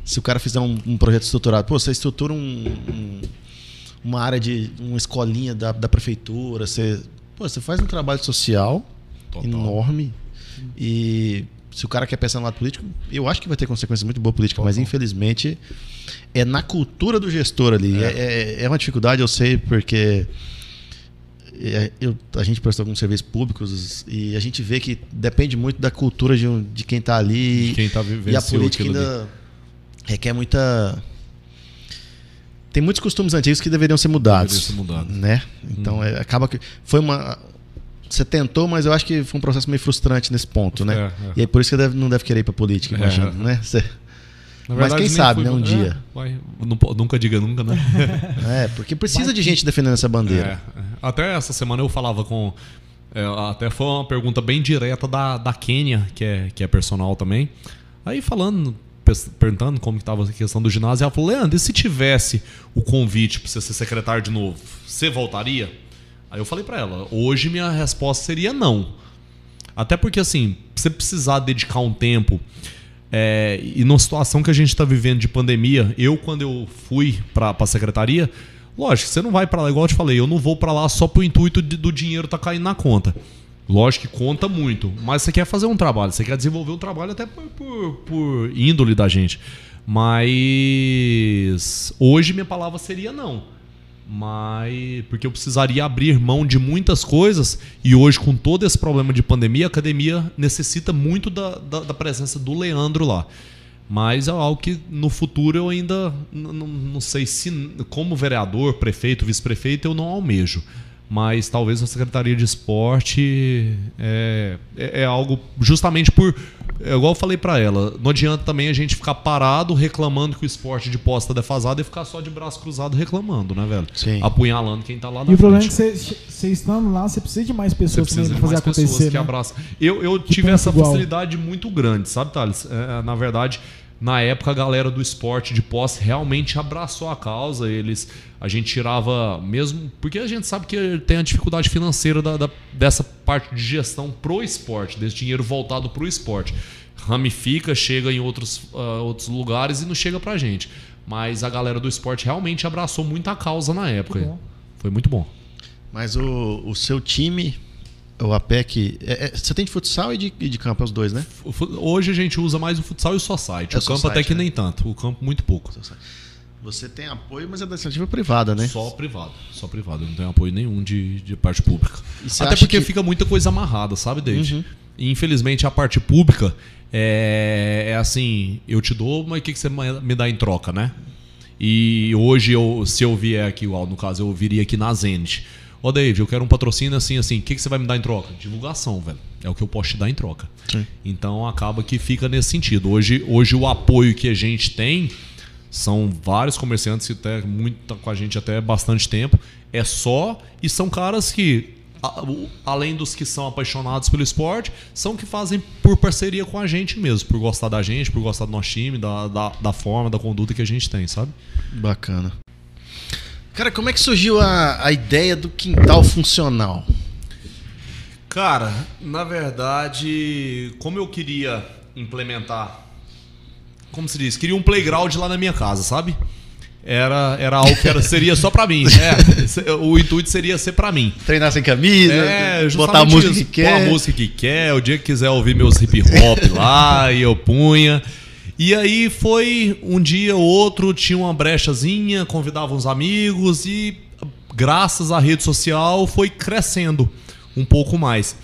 se o cara fizer um, um projeto estruturado, pô, você estrutura um- um- uma área de uma escolinha da, da prefeitura, você, pô, você faz um trabalho social Total. enorme e se o cara quer pensar no lado político, eu acho que vai ter consequências muito boas políticas, mas infelizmente é na cultura do gestor ali. É, é- é uma dificuldade, eu sei, porque é, eu- a gente presta alguns serviços públicos e a gente vê que depende muito da cultura de, um- de quem está ali. De quem tá vivendo e a política ainda requer muita. Tem muitos costumes antigos que deveriam ser mudados. Deveriam ser mudados. Né? Então é, acaba que. Foi uma. Você tentou, mas eu acho que foi um processo meio frustrante nesse ponto, né? É, é. E aí por isso que deve- não deve querer ir pra política, É. imagino, né? <laughs> Você- Na Mas quem sabe, né, um é, dia. vai. Nunca diga nunca, né? <laughs> É, porque precisa de gente defendendo essa bandeira. É, é. Até essa semana eu falava com. é, até foi uma pergunta bem direta da, da Kênia, que é, que é personal também. Aí falando, perguntando como estava a questão do ginásio, ela falou: Leandro, e se tivesse o convite para você ser secretário de novo, você voltaria? Aí eu falei para ela: hoje minha resposta seria não. Até porque, assim, você precisar dedicar um tempo. é, e numa situação que a gente está vivendo de pandemia, eu, quando eu fui para a secretaria, lógico, você não vai para lá, igual eu te falei, eu não vou para lá só pro intuito de- do dinheiro tá caindo na conta. Lógico que conta muito, mas você quer fazer um trabalho, você quer desenvolver um trabalho até por, por, por índole da gente. Mas hoje minha palavra seria não. Mas porque eu precisaria abrir mão de muitas coisas e hoje com todo esse problema de pandemia, a academia necessita muito da, da, da presença do Leandro lá. Mas é algo que no futuro eu ainda não sei se como vereador, prefeito, vice-prefeito eu não almejo. Mas talvez a Secretaria de Esporte é, é, é algo justamente por. É igual eu falei pra ela, não adianta também a gente ficar parado reclamando que o esporte de posta é defasado e ficar só de braço cruzado reclamando, né, velho? Sim. Apunhalando quem tá lá na E o problema é que você, você estando lá, você precisa de mais pessoas de fazer mais pessoas acontecer. que né? abraçam. Eu, eu Que tive essa igual. facilidade muito grande, sabe, Thales? É, na verdade, na época a galera do esporte de posse realmente abraçou a causa. Eles, a gente tirava mesmo, porque a gente sabe que tem a dificuldade financeira da, da- dessa parte de gestão pro esporte, desse dinheiro voltado pro esporte. Ramifica, chega em outros, ah, outros lugares e não chega pra gente. Mas a galera do esporte realmente abraçou muito a causa na época. Muito bom. Foi muito bom. Mas o, o seu time, o APEC. é- é- você tem de futsal e de, e de campo, é os dois, né? Hoje a gente usa mais o futsal e o society. É o campo society, até que né? nem tanto. O campo muito pouco. Você tem apoio, mas é da iniciativa privada, né? Só privado. Só privado. Eu não tenho apoio nenhum de, de parte pública. Até porque que- fica muita coisa amarrada, sabe, David? Uhum. E, infelizmente a parte pública é, é assim: eu te dou, mas o que, que você me dá em troca, né? E hoje, eu, se eu vier aqui, no caso, eu viria aqui na Zenit. Ô, David, eu quero um patrocínio assim, assim. O que, que você vai me dar em troca? Divulgação, velho. É o que eu posso te dar em troca. Sim. Então acaba que fica nesse sentido. Hoje, hoje o apoio que a gente tem são vários comerciantes que até muito com a gente até bastante tempo. É só e são caras que além dos que são apaixonados pelo esporte, são que fazem por parceria com a gente mesmo, por gostar da gente, por gostar do nosso time, da, da, da forma, da conduta que a gente tem, sabe? Bacana. Cara, como é que surgiu a, a ideia do quintal funcional? Cara, na verdade, como eu queria implementar, como se diz, queria um playground lá na minha casa, sabe? era, era algo que era, seria só pra mim. <laughs> É, o intuito seria ser pra mim. Treinar sem camisa, É, botar a música isso. que Pôr quer. a música que quer, o dia que quiser ouvir meus hip hop lá, e eu punha. E aí foi um dia ou outro, tinha uma brechazinha, convidava uns amigos e graças à rede social foi crescendo um pouco mais.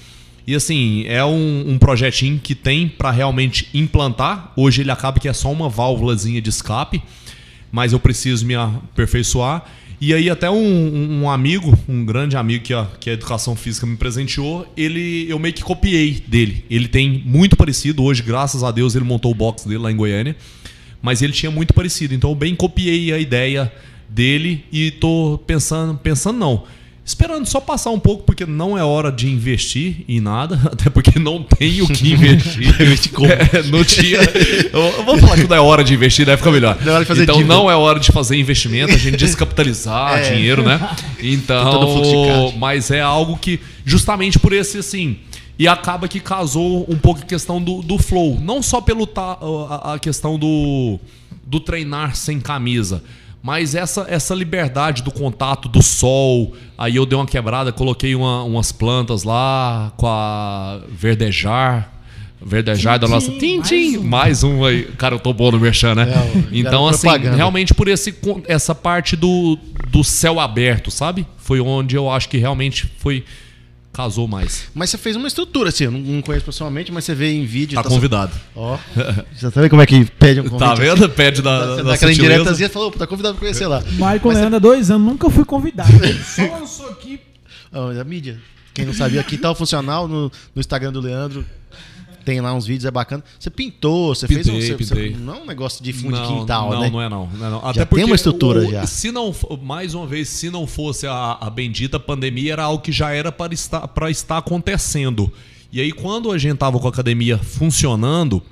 E assim, é um, um projetinho que tem pra realmente implantar. Hoje ele acaba que é só uma válvulazinha de escape, mas eu preciso me aperfeiçoar. E aí até um, um amigo, um grande amigo que a, que a educação física me presenteou, ele eu meio que copiei dele. Ele tem muito parecido hoje, graças a Deus ele montou o box dele lá em Goiânia, mas ele tinha muito parecido. Então eu bem copiei a ideia dele e tô pensando, pensando não, esperando só passar um pouco porque não é hora de investir em nada, <laughs> até porque não tenho o que investir. <laughs> É, não tinha. <laughs> Vou falar que não é hora de investir, deve ficar melhor. Não é então dívida. não é hora de fazer investimento, a gente descapitalizar É. dinheiro, né? Então, caixa. mas é algo que justamente por esse assim e acaba que casou um pouco a questão do, do flow, não só pelo ta- a, a questão do, do treinar sem camisa, mas essa, essa liberdade do contato do sol. Aí eu dei uma quebrada, coloquei uma- umas plantas lá com a verdejar. Verdejar da nossa. Tintim, mais um. Mais um aí. Cara, eu tô bom no merchan, né? É, então, assim, propaganda. realmente por esse, essa parte do, do céu aberto, sabe? Foi onde eu acho que realmente foi. Casou mais. Mas você fez uma estrutura, assim, eu não, não conheço pessoalmente, mas você vê em vídeo. Tá tá convidado. Ó, <laughs> você tá vendo como é que pede um convite? Tá vendo? Pede da, da, dá aquela sutileza. indiretazinha falou, tá convidado pra conhecer lá. Maicon Mas Leandro há dois anos, nunca fui convidado. <laughs> Só lançou aqui. Ó, a mídia. Quem não sabia, aqui tá o funcional no, no Instagram do Leandro. Tem lá uns vídeos, é bacana. Você pintou, você fez um. Pintei, Você, você- pintei. não é um negócio de fundo não, de quintal, não, né? Não é não, não é não. Já tem uma estrutura o- já. Se não, mais uma vez, se não fosse a, a bendita pandemia, era algo que já era para estar, para estar acontecendo. E aí, quando a gente tava com a academia funcionando,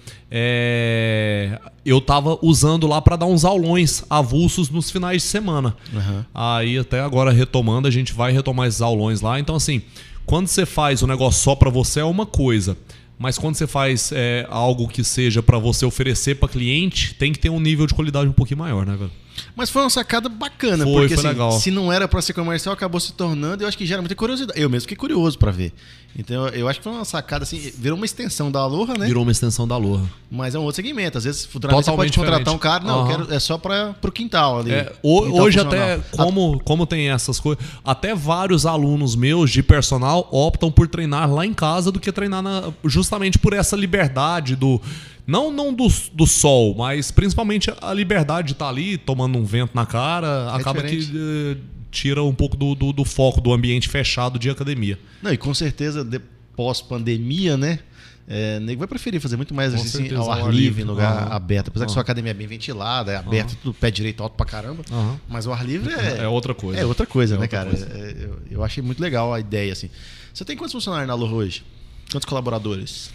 é, eu tava usando lá para dar uns aulões avulsos nos finais de semana. Aham. Aí até agora retomando, a gente vai retomar esses aulões lá. Então assim, quando você faz um negócio só pra você é uma coisa, mas quando você faz é, algo que seja pra você oferecer pra cliente, tem que ter um nível de qualidade um pouquinho maior, né, velho? Mas foi uma sacada bacana, Foi, porque foi assim, legal. se não era pra ser comercial, acabou se tornando, eu acho que gera muita curiosidade. Eu mesmo fiquei curioso pra ver. Então eu acho que foi uma sacada assim, virou uma extensão da Aloha, né? Virou uma extensão da Aloha. Mas é um outro segmento. Às vezes, futuramente você pode contratar diferente. um cara, não, eu Aham. quero, é só para pro quintal ali. É, ho- quintal hoje funcional. até, como, como tem essas coisas, até vários alunos meus de personal optam por treinar lá em casa do que treinar na- justamente por essa liberdade do. Não, não do, do sol, mas principalmente a liberdade de estar ali tomando um vento na cara, acaba que diferente. eh, tira um pouco do, do, do foco do ambiente fechado de academia. Não, e com certeza, de- pós-pandemia, né? É, nego vai preferir fazer muito mais exercício certeza, ao ar ar livre, em lugar Aham. aberto. Apesar que Aham. sua academia é bem ventilada, é aberta, tudo pé direito alto pra caramba. Aham. Mas o ar livre é, É outra coisa. É outra coisa, É né, outra cara? coisa. É, eu, eu achei muito legal a ideia, assim. Você tem quantos funcionários na Aloha hoje? Quantos colaboradores?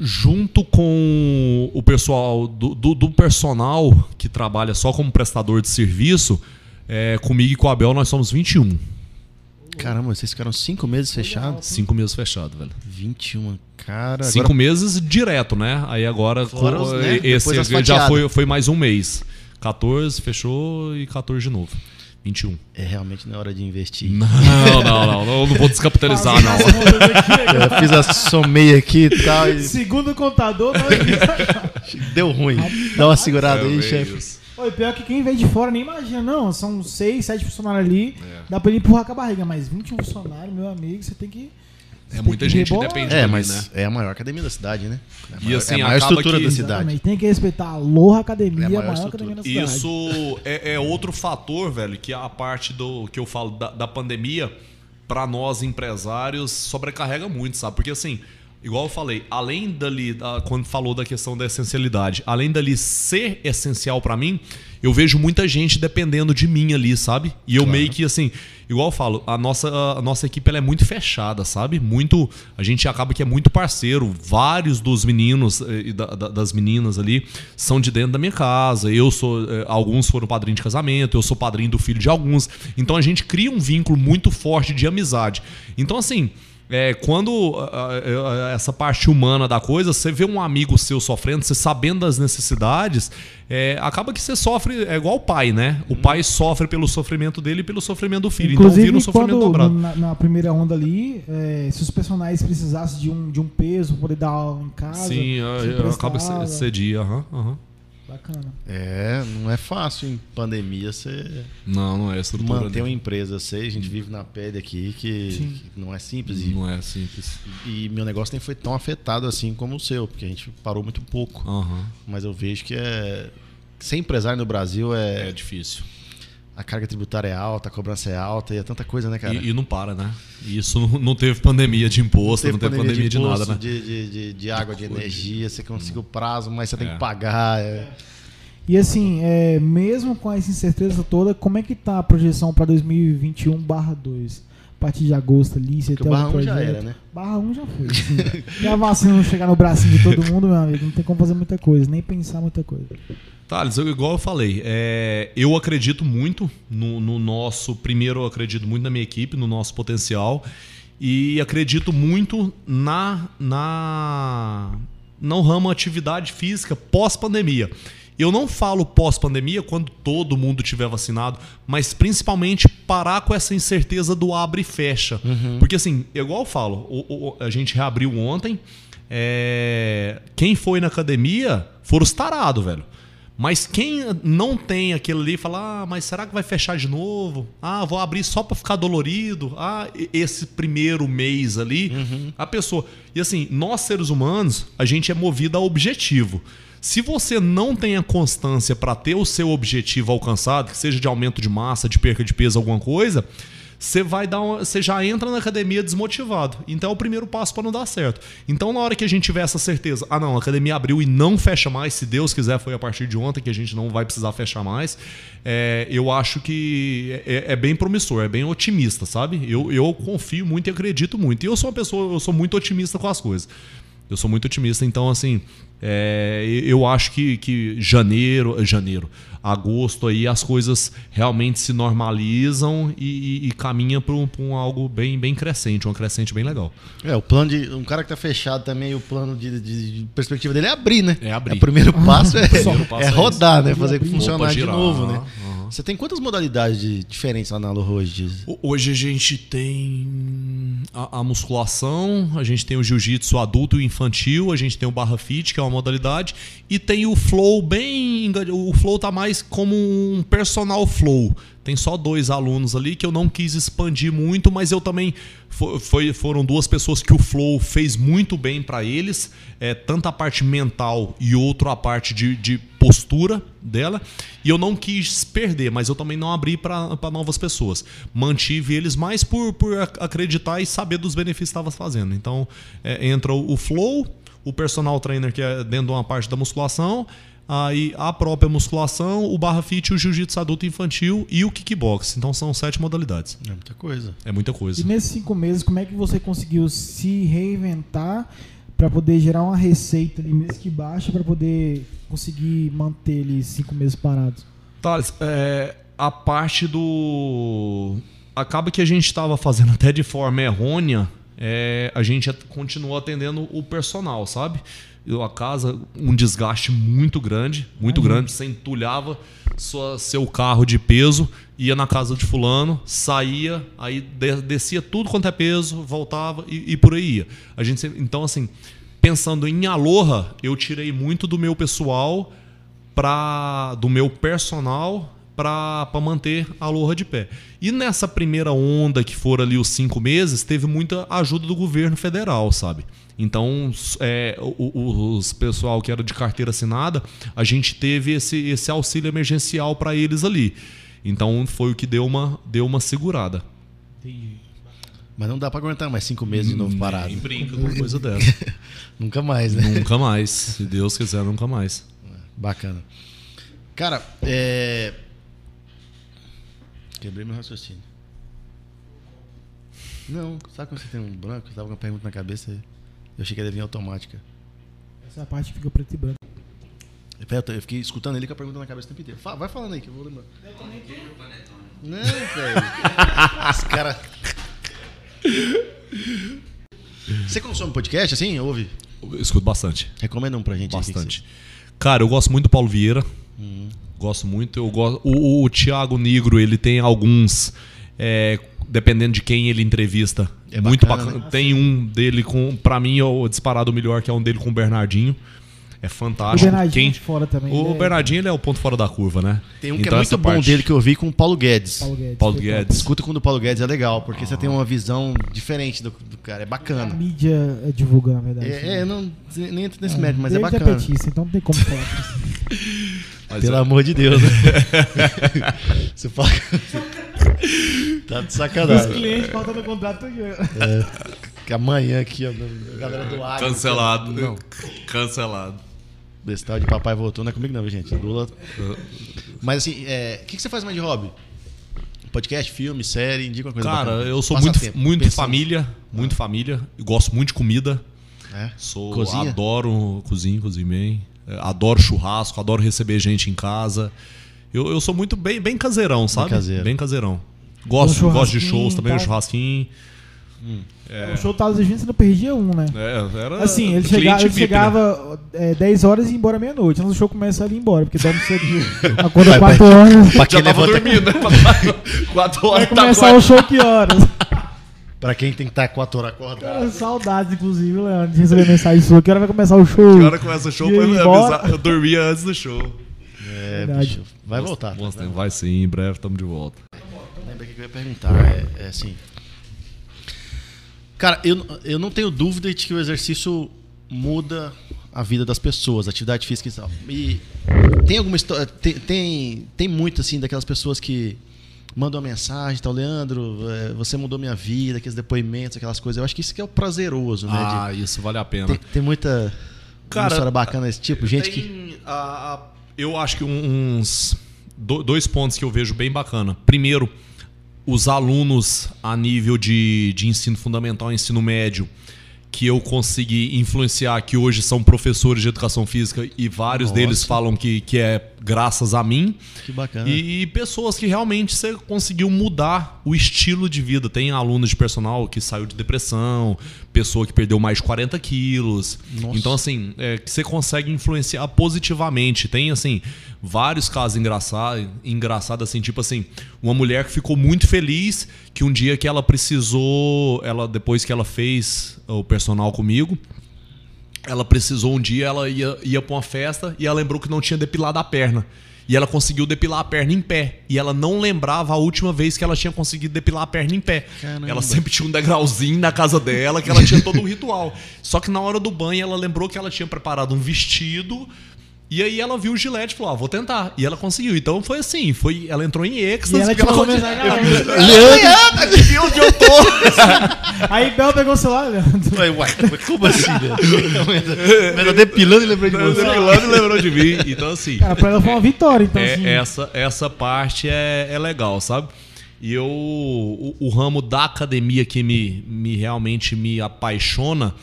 Junto com o pessoal do, do, do personal que trabalha só como prestador de serviço, é, comigo e com o Abel nós somos 21. Caramba, vocês ficaram cinco meses fechados? Cinco meses fechados, velho. 21, cara. Cinco agora- meses direto, né? Aí agora Fora com- os, né? esse já foi, foi mais um mês. 14 fechou e 14 de novo. 21. É realmente na hora de investir. Não, não, não, não, eu não vou descapitalizar, não. Aqui, <laughs> Eu fiz a somei aqui e tal. E Segundo o contador, nós... <laughs> deu ruim. Dá uma segurada aí, É, chefe. Oi, pior que quem vem de fora nem imagina, não. São seis, sete funcionários ali. É. Dá pra ele empurrar com a barriga, mas 21 funcionários, meu amigo, você tem que. É muita gente que rebolar. depende É, dali, mas né? é a maior academia da cidade, né? É a E maior, assim, é a maior acaba estrutura que- da cidade. Exatamente, tem que respeitar a Aloha Academia, É a a maior maior, academia da cidade. Isso é, é outro fator, velho, que a parte do que eu falo da, da pandemia, pra nós empresários, sobrecarrega muito, sabe? Porque assim, igual eu falei, além dali, da- quando falou da questão da essencialidade, além dali ser essencial pra mim, eu vejo muita gente dependendo de mim ali, sabe? E eu Claro. meio que assim, igual eu falo, a nossa, a nossa equipe ela é muito fechada, sabe? Muito, a gente acaba que é muito parceiro. Vários dos meninos eh, e da- da- das meninas ali são de dentro da minha casa. Eu sou, eh, alguns foram padrinho de casamento, eu sou padrinho do filho de alguns. Então a gente cria um vínculo muito forte de amizade. Então assim, é, quando essa parte humana da coisa, você vê um amigo seu sofrendo, você sabendo das necessidades, é, acaba que você sofre, é igual o pai, né? O pai sofre pelo sofrimento dele e pelo sofrimento do filho. então Inclusive, vira um sofrimento quando, dobrado. na, na primeira onda ali, é, se os personagens precisassem de um, de um peso poder dar aula em casa, Sim, você eu, eu acabo emprestava. esse dia, aham, aham. Bacana. É, não é fácil em pandemia você Não, não é estrutura. manter uma empresa. Sei, a gente vive na pele aqui que, que não é simples. E, Não é simples. e meu negócio nem foi tão afetado assim como o seu, porque a gente parou muito pouco. Aham. Mas eu vejo que é. Ser empresário no Brasil é. É difícil. A carga tributária é alta, a cobrança é alta e é tanta coisa, né, cara? E, e não para, né? E isso não, não teve pandemia de imposto, não teve, pandemia, de, imposto, nada, né? De, de, de, de água, de energia, você conseguiu o prazo, mas você tem É. que pagar. é. E assim, é, mesmo com essa incerteza toda, como é que tá a projeção pra 2021 barra 2? A partir de agosto ali, você tem barra 1 já projeto? era, né? Barra 1 já foi. Assim. Se a vacina não chegar no bracinho de todo mundo, meu amigo, não tem como fazer muita coisa, nem pensar muita coisa. Thales, eu- igual eu falei, é, eu acredito muito no, no nosso. Primeiro, eu acredito muito na minha equipe, no nosso potencial. E acredito muito na, na no ramo atividade física pós-pandemia. Eu não falo pós-pandemia quando todo mundo tiver vacinado, mas principalmente parar com essa incerteza do abre e fecha. Porque assim, igual eu falo, o- o- a gente reabriu ontem. é, quem foi na academia foram os tarados, velho. Mas quem não tem aquele ali fala, ah, mas será que vai fechar de novo? Ah, vou abrir só pra ficar dolorido. Ah, esse primeiro mês ali, a pessoa. E assim, nós seres humanos, a gente é movido a objetivo. Se você não tem a constância para ter o seu objetivo alcançado, que seja de aumento de massa, de perca de peso, alguma coisa, você vai dar você já entra na academia desmotivado. Então é o primeiro passo para não dar certo. Então na hora que a gente tiver essa certeza, ah não, a academia abriu e não fecha mais, se Deus quiser foi a partir de ontem que a gente não vai precisar fechar mais, é, eu acho que é, é bem promissor, é bem otimista, sabe? Eu, eu confio muito e acredito muito. E eu sou uma pessoa, eu sou muito otimista com as coisas. Eu sou muito otimista, então assim, é, eu acho que, que janeiro, janeiro, agosto aí as coisas realmente se normalizam e, e, e caminham para um, um algo bem, bem crescente, uma crescente bem legal. É, o plano de. Um cara que tá fechado também, o plano de, de- de perspectiva dele é abrir, né? É abrir. <laughs> o primeiro passo é, primeiro passo é é rodar, né? Abrir, Fazer abrir. funcionar Opa, de novo, né? aham. Você tem quantas modalidades de diferentes lá na Aloha hoje? Ho- Hoje a gente tem a, a musculação, a gente tem o jiu-jitsu adulto e infantil, a gente tem o barra fit, que é uma modalidade, e tem o flow bem. O flow tá mais como um personal flow. Tem só dois alunos ali que eu não quis expandir muito, mas eu também. fo- Foi, foram duas pessoas que o flow fez muito bem para eles, é, tanto a parte mental e outro a parte de, de postura dela. E eu não quis perder, mas eu também não abri para novas pessoas. Mantive eles mais por, por ac- acreditar e saber dos benefícios que estava fazendo. Então é, entra o, o flow, o personal trainer que é dentro de uma parte da musculação, aí a própria musculação, o barra fit, o jiu-jitsu adulto e infantil e o kickbox. Então são sete modalidades. É muita coisa. É muita coisa. E nesses cinco meses, como é que você conseguiu se reinventar para poder gerar uma receita ali, mesmo que baixa, para poder conseguir manter ele cinco meses parados? Thales, é, a parte do. Acaba que a gente estava fazendo até de forma errônea, é, a gente continuou atendendo o personal, sabe? A casa, um desgaste muito grande, muito Imagino. grande. Você entulhava sua, seu carro de peso, ia na casa de fulano, saía, aí de- descia tudo quanto é peso, voltava e, e por aí ia. A gente, então, assim, pensando em Aloha, eu tirei muito do meu pessoal pra, do meu personal para manter a Aloha de pé. E nessa primeira onda que foram ali os cinco meses, teve muita ajuda do governo federal, sabe? Então, é, os pessoal que era de carteira assinada, a gente teve esse, esse auxílio emergencial para eles ali. Então, foi o que deu uma, deu uma segurada. Mas não dá pra aguentar mais cinco meses de novo parado. Nem <laughs> brinca com uma coisa dessa. <laughs> Nunca mais, né? nunca mais. Se Deus quiser, nunca mais. Bacana. Cara, é. Quebrei meu raciocínio. Não, sabe quando você tem um branco? Eu tava com uma pergunta na cabeça e eu achei que ia vir automática. Essa é a parte que fica preto e branco. Eu eu fiquei escutando ele com a pergunta na cabeça o tempo inteiro. Fa- Vai falando aí que eu vou lembrar. Não, velho. <laughs> Os caras. Você consome podcast assim? Ouve? Eu escuto bastante. Recomenda um pra gente. aí, que que Bastante. Cara, eu gosto muito do Paulo Vieira. Hum. Gosto muito. Eu gosto. O, o, o Thiago Negro, ele tem alguns. é, dependendo de quem ele entrevista. É muito bacana, bacana. né? Tem um dele com. Pra mim, é o disparado melhor, que é um dele com o Bernardinho. É O fantástico. Bernardinho Quem, de fora também. o ele é- Bernardinho ele é o ponto fora da curva, né? Tem um que Então, é essa muito bom parte- dele que eu vi com o Paulo Guedes. Paulo Guedes. Paulo. Guedes. Escuta com o do Paulo Guedes é legal, porque você tem uma visão diferente do, do cara. É A bacana. mídia é, divulga, na verdade. É, é, não nem entro nesse É, mérito, mas é David bacana. petista, então não tem como falar. <laughs> Mas Pelo é- amor de Deus, né? <laughs> você fala. <laughs> tá de Os sacanagem. clientes faltando contrato. Que amanhã aqui, ó, a galera do Agro. Cancelado. Não. Cancelado. Desse tal de papai voltou, não é comigo não, gente. Lula. Mas assim, é, o que, que você faz mais de hobby? Podcast, filme, série, indica uma coisa Cara, bacana. eu sou muito, Passatempo, muito pensando. família, muito família. Eu gosto muito de comida. É? Sou, Cozinha? adoro cozinho, cozinho bem. É, Adoro churrasco, adoro receber gente em casa. Eu, eu sou muito bem, bem caseirão, sabe? caseiro. Bem caseirão. Gosto, Um gosto de churrasquinho shows também, e um tal. churrasquinho. O show tava exigindo, você não perdia um, né? É, era Assim, ele, chega, ele VIP, né? chegava é, 10 horas e ia embora meia-noite. Antes do show começa ele ir embora, porque dorme cedo. <laughs> Acorda Vai, 4 horas. Pra quem, Já tava levanta- dormindo, né? <laughs> Quatro Vai horas tá começar o show que horas? <laughs> pra quem tem que estar 4 horas acordado. Cara, saudades, inclusive, Leandro, de receber mensagem sua. Que hora vai começar o show? Que hora começa o show eu avisar. Eu dormia antes do show. É, bicho. Vai voltar. Tempos. Vai sim, em breve estamos de volta. Lembra que eu ia perguntar. É, é assim. Cara, eu, eu não tenho dúvida de que o exercício muda a vida das pessoas, a atividade física e tal. E tem alguma história. Tem, tem, tem muito, assim, daquelas pessoas que mandam uma mensagem, tal, Leandro, é, você mudou minha vida, aqueles depoimentos, aquelas coisas. Eu acho que isso que é o prazeroso, né? de- Ah, isso vale a pena. tem, tem muita. Cara, história bacana desse tipo, gente que. A- a- eu acho que uns do- dois pontos que eu vejo bem bacana. Primeiro, os alunos a nível de, de ensino fundamental ensino médio que eu consegui influenciar, que hoje são professores de educação física e vários Nossa. deles falam que, que é graças a mim. Que bacana. E, e pessoas que realmente você conseguiu mudar o estilo de vida. Tem aluno de personal que saiu de depressão, pessoa que perdeu mais de 40 quilos. Nossa. Então, assim, é, que você consegue influenciar positivamente. Tem, assim, vários casos engraçados, engraçado, assim, tipo assim, uma mulher que ficou muito feliz que um dia que ela precisou, ela depois que ela fez o personal comigo, ela precisou um dia, ela ia, ia pra uma festa e ela lembrou que não tinha depilado a perna. E ela conseguiu depilar a perna em pé. E ela não lembrava a última vez que ela tinha conseguido depilar a perna em pé. Caramba. Ela sempre tinha um degrauzinho na casa dela, que ela tinha todo um ritual. Só que na hora do banho ela lembrou que ela tinha preparado um vestido. E aí ela viu o gilete e falou: ah, vou tentar. E ela conseguiu. Então foi assim, foi, ela entrou em êxtase. E ela porque te mandou continu- mensagem, "Ah, Leandro, adivinha onde eu tô? <laughs> Aí Bel pegou o celular, Leandro. Ué, uai, como assim, velho? Mas eu depilando e lembrei de você. Depilando e lembrou de mim. Então assim. Cara, pra ela foi uma vitória, então É, assim. essa, essa parte é, é legal, sabe? E eu, o, o ramo da academia que me, me realmente me apaixona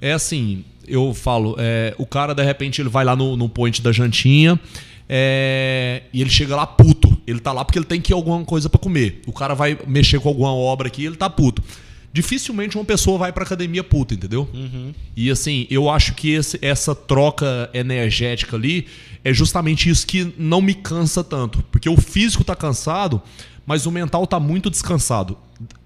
é assim, eu falo, é, o cara de repente ele vai lá no, no point da jantinha é, e ele chega lá puto. Ele tá lá porque ele tem que ir alguma coisa pra comer. O cara vai mexer com alguma obra aqui, ele tá puto. Dificilmente uma pessoa vai pra academia puta, entendeu? E assim, eu acho que esse- essa troca energética ali é justamente isso que não me cansa tanto. Porque o físico tá cansado, mas o mental tá muito descansado.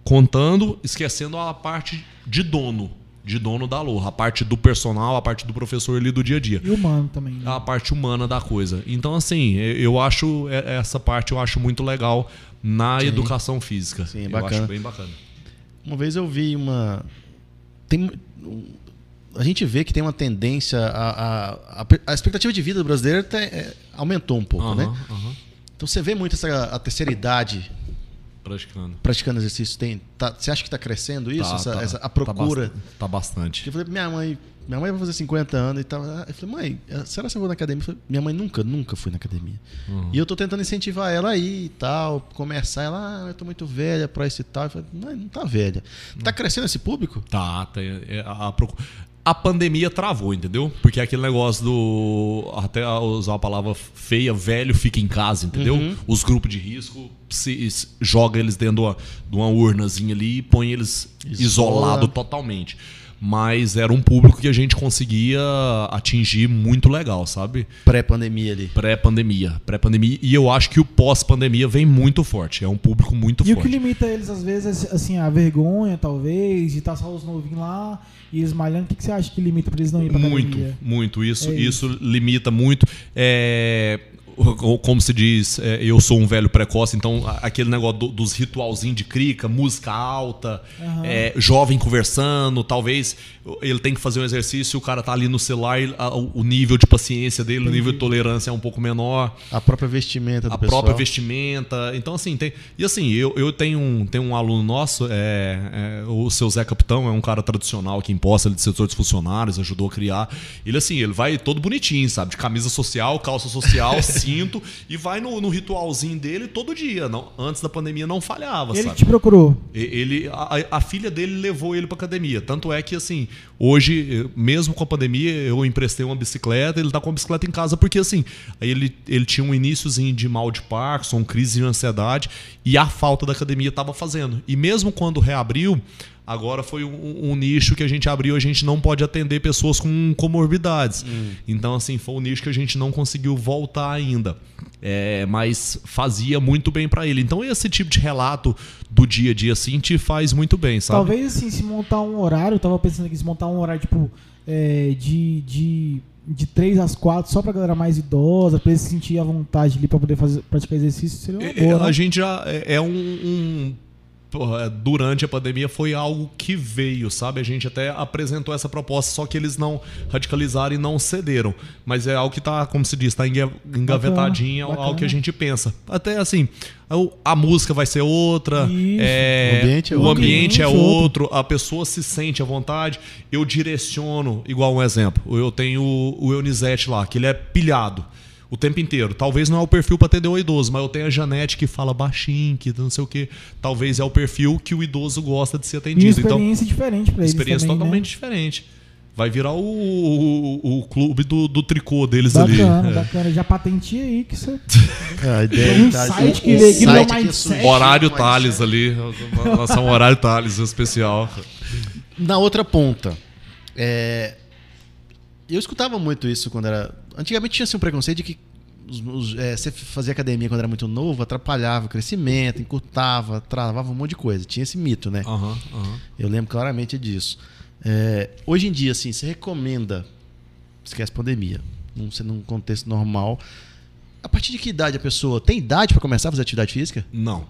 Contando, esquecendo a parte de dono. De dono da Aloha. A parte do personal, a parte do professor ali do dia a dia E o mano também. né? a parte humana da coisa. Então, assim, eu acho é- essa parte eu acho muito legal na educação física. Sim, eu bacana. acho bem bacana. Uma vez eu vi uma. Tem... A gente vê que tem uma tendência. A, a, a, expectativa de vida do brasileiro até, é, aumentou um pouco, né? Então você vê muito essa a terceira idade Praticando. praticando exercício. Tem, tá- você acha que está crescendo isso? Tá, essa, tá, essa- a tá procura? bast- Tá bastante. Eu falei minha mãe, minha mãe vai fazer 50 anos e tal. Eu falei, mãe, eh, será que eu vou na academia? Falei, minha mãe nunca, nunca foi na academia. Uhum. E eu tô tentando incentivar ela aí e tal, começar. Ela, ah, eu tô muito velha pra isso e tal. Eu falei, não, não tá velha. Tá crescendo esse público? Tá, tá é, a, a procu- a pandemia travou, entendeu? Porque é aquele negócio do. Até usar uma palavra feia, velho fica em casa, entendeu? Uhum. Os grupos de risco se, se- joga eles dentro de uma, de uma urnazinha ali e põe eles Isola. isolado totalmente. Mas era um público que a gente conseguia atingir muito legal, sabe? Pré-pandemia ali. Pré-pandemia, pré-pandemia, e eu acho que o pós-pandemia vem muito forte, é um público muito E o forte. que limita eles, às vezes, assim, a vergonha, talvez, de estar só os novinhos lá e eles malhando. O que, que você acha que limita pra eles não ir pra Muito, academia? muito. Isso, É isso. limita muito. É, o- como se diz, é, eu sou um velho precoce, então aquele negócio do- dos ritualzinhos de crica, música alta, Aham. é, jovem conversando, talvez ele tem que fazer um exercício, o cara tá ali no celular, o nível de paciência dele, o nível de tolerância é um pouco menor A própria vestimenta do a pessoal. própria vestimenta. Então, assim, tem. E assim, eu, eu tenho, um, tenho um aluno nosso, é, é, o seu Zé Capitão, é um cara tradicional aqui em Poça, ele é de setor dos funcionários, ajudou a criar. Ele, assim, ele vai todo bonitinho, sabe? De camisa social, calça social, <laughs> cinto, e vai no, no ritualzinho dele todo dia. Não, antes da pandemia não falhava, Ele sabe? te procurou. Ele, a, a filha dele levou ele pra academia. Tanto é que, assim, hoje, mesmo com a pandemia, eu emprestei uma bicicleta, ele tá com a bicicleta em casa, porque, assim, aí ele, ele tinha um iníciozinho de mal de Parkinson, crise de ansiedade, e a falta da academia tava fazendo. E mesmo quando reabriu, agora foi um, um nicho que a gente abriu, a gente não pode atender pessoas com comorbidades. Então, assim, foi um nicho que a gente não conseguiu voltar ainda. É, mas fazia muito bem pra ele. Então, esse tipo de relato do dia a dia, assim, te faz muito bem, sabe? Talvez, assim, se montar um horário, eu tava pensando aqui, se montar um horário, tipo, é, de, de, de 3 às 4, só pra galera mais idosa, pra eles se sentir à vontade ali pra poder fazer, praticar exercício, seria uma É, boa, a né? gente já é, é um, um- durante a pandemia foi algo que veio, sabe? A gente até apresentou essa proposta, só que eles não radicalizaram e não cederam. Mas é algo que tá, como se diz, tá enga- engavetadinho, é Bacana, algo que a gente pensa. Até assim, a música vai ser outra, Isso. é, O ambiente é o outro. ambiente é Ambiente outro, a pessoa se sente à vontade. Eu direciono, igual um exemplo, eu tenho o o Eunizete lá, que ele é pilhado o tempo inteiro. Talvez não é o perfil para atender o idoso, mas eu tenho a Janete que fala baixinho, que não sei o que. Talvez é o perfil que o idoso gosta de ser E uma atendido. Então, experiência diferente pra eles experiência também, totalmente né? diferente. Vai virar o, o, o clube do, do tricô deles Bacana, ali. É. bacana. Já patenteia aí que você... É, <laughs> a ideia Um tá- site que que o mindset. Horário Thales ali. Lançar um horário Thales especial. Na outra ponta, é, eu escutava muito isso quando era. Antigamente tinha assim, um preconceito de que os- os- é, você fazia academia quando era muito novo, atrapalhava o crescimento, encurtava, travava um monte de coisa. Tinha esse mito, né? Aham, aham. Eu lembro claramente disso. É, hoje em dia, assim, você recomenda, esquece pandemia, num, num contexto normal, a partir de que idade a pessoa tem idade para começar a fazer atividade física? Não.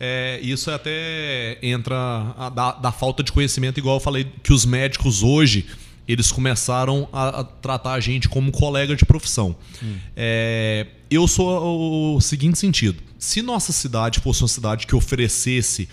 É, isso até entra a- da, da falta de conhecimento, igual eu falei, que os médicos hoje eles começaram a, tratar a gente como colega de profissão. É, eu sou o seguinte sentido: se nossa cidade fosse uma cidade que oferecesse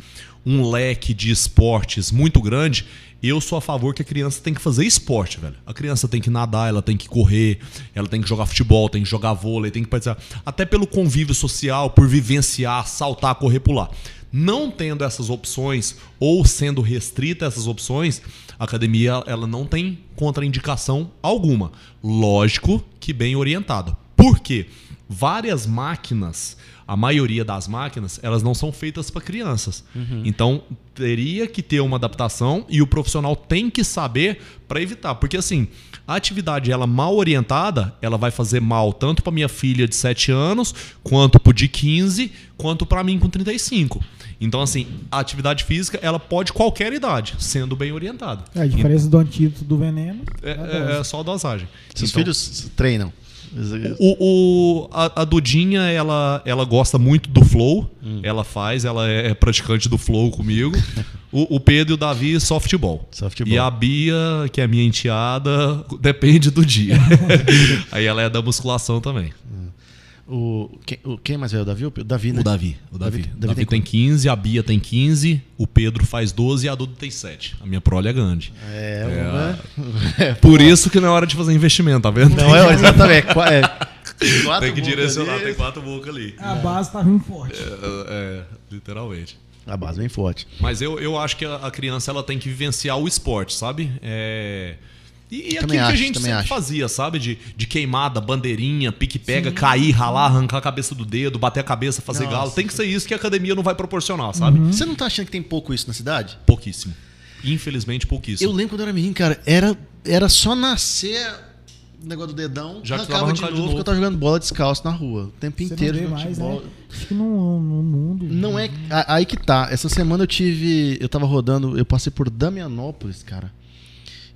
um leque de esportes muito grande, eu sou a favor que a criança tem que fazer esporte, velho. A criança tem que nadar, ela tem que correr, ela tem que jogar futebol, tem que jogar vôlei, tem que participar. Até pelo convívio social, por vivenciar, saltar, correr, pular. Não tendo essas opções ou sendo restrita essas opções, a academia ela não tem contraindicação alguma. Lógico que bem orientada. Por quê? Várias máquinas, a maioria das máquinas, elas não são feitas para crianças. Então, teria que ter uma adaptação e o profissional tem que saber para evitar. Porque, assim, a atividade ela mal orientada, ela vai fazer mal tanto para minha filha de 7 anos, quanto para de 15, quanto para mim com 35. Então, assim, a atividade física, ela pode qualquer idade, sendo bem orientada. É, a diferença do antídoto do veneno. É, a dose. é- é só a dosagem. Seus Então, filhos treinam. O, o- a, a Dudinha, ela, ela gosta muito do flow. Hum. Ela faz, ela é praticante do flow comigo. <laughs> O, o Pedro e o Davi, só futebol. Softball. E a Bia, que é minha enteada, depende do dia. <laughs> Aí ela é da musculação também. O, quem, o, quem mais velho? O Davi? O Davi, né? O Davi. O Davi. Davi- O Davi Davi, tem tem 15, a Bia tem 15, o Pedro faz 12 e a Duda tem 7. A minha prole é grande. É, né? <laughs> Por isso que não é hora de fazer investimento, tá vendo? Não, é, exatamente. É, é, <laughs> quatro tem que direcionar, ali. tem quatro bocas ali. A base tá vindo forte. É, é, literalmente. A base bem forte. Mas eu, eu acho que a, a criança ela tem que vivenciar o esporte, sabe? É... E, e aquilo Também que acho, a gente sempre acho. fazia, sabe? De, de queimada, bandeirinha, pique-pega, cair, ralar, arrancar a cabeça do dedo, bater a cabeça, fazer Nossa. galo. Tem que ser isso que a academia não vai proporcionar, sabe? Você não tá achando que tem pouco isso na cidade? Pouquíssimo. Infelizmente, pouquíssimo. Eu lembro quando eu era menino, cara, era, era só nascer o negócio do dedão, Já que arrancava tava de novo, de porque eu tava jogando bola descalço na rua. O tempo Você inteiro não vê mais, futebol. né? Acho que no, no mundo. Não é. a- Aí que tá. Essa semana eu tive. Eu tava rodando, eu passei por Damianópolis, cara.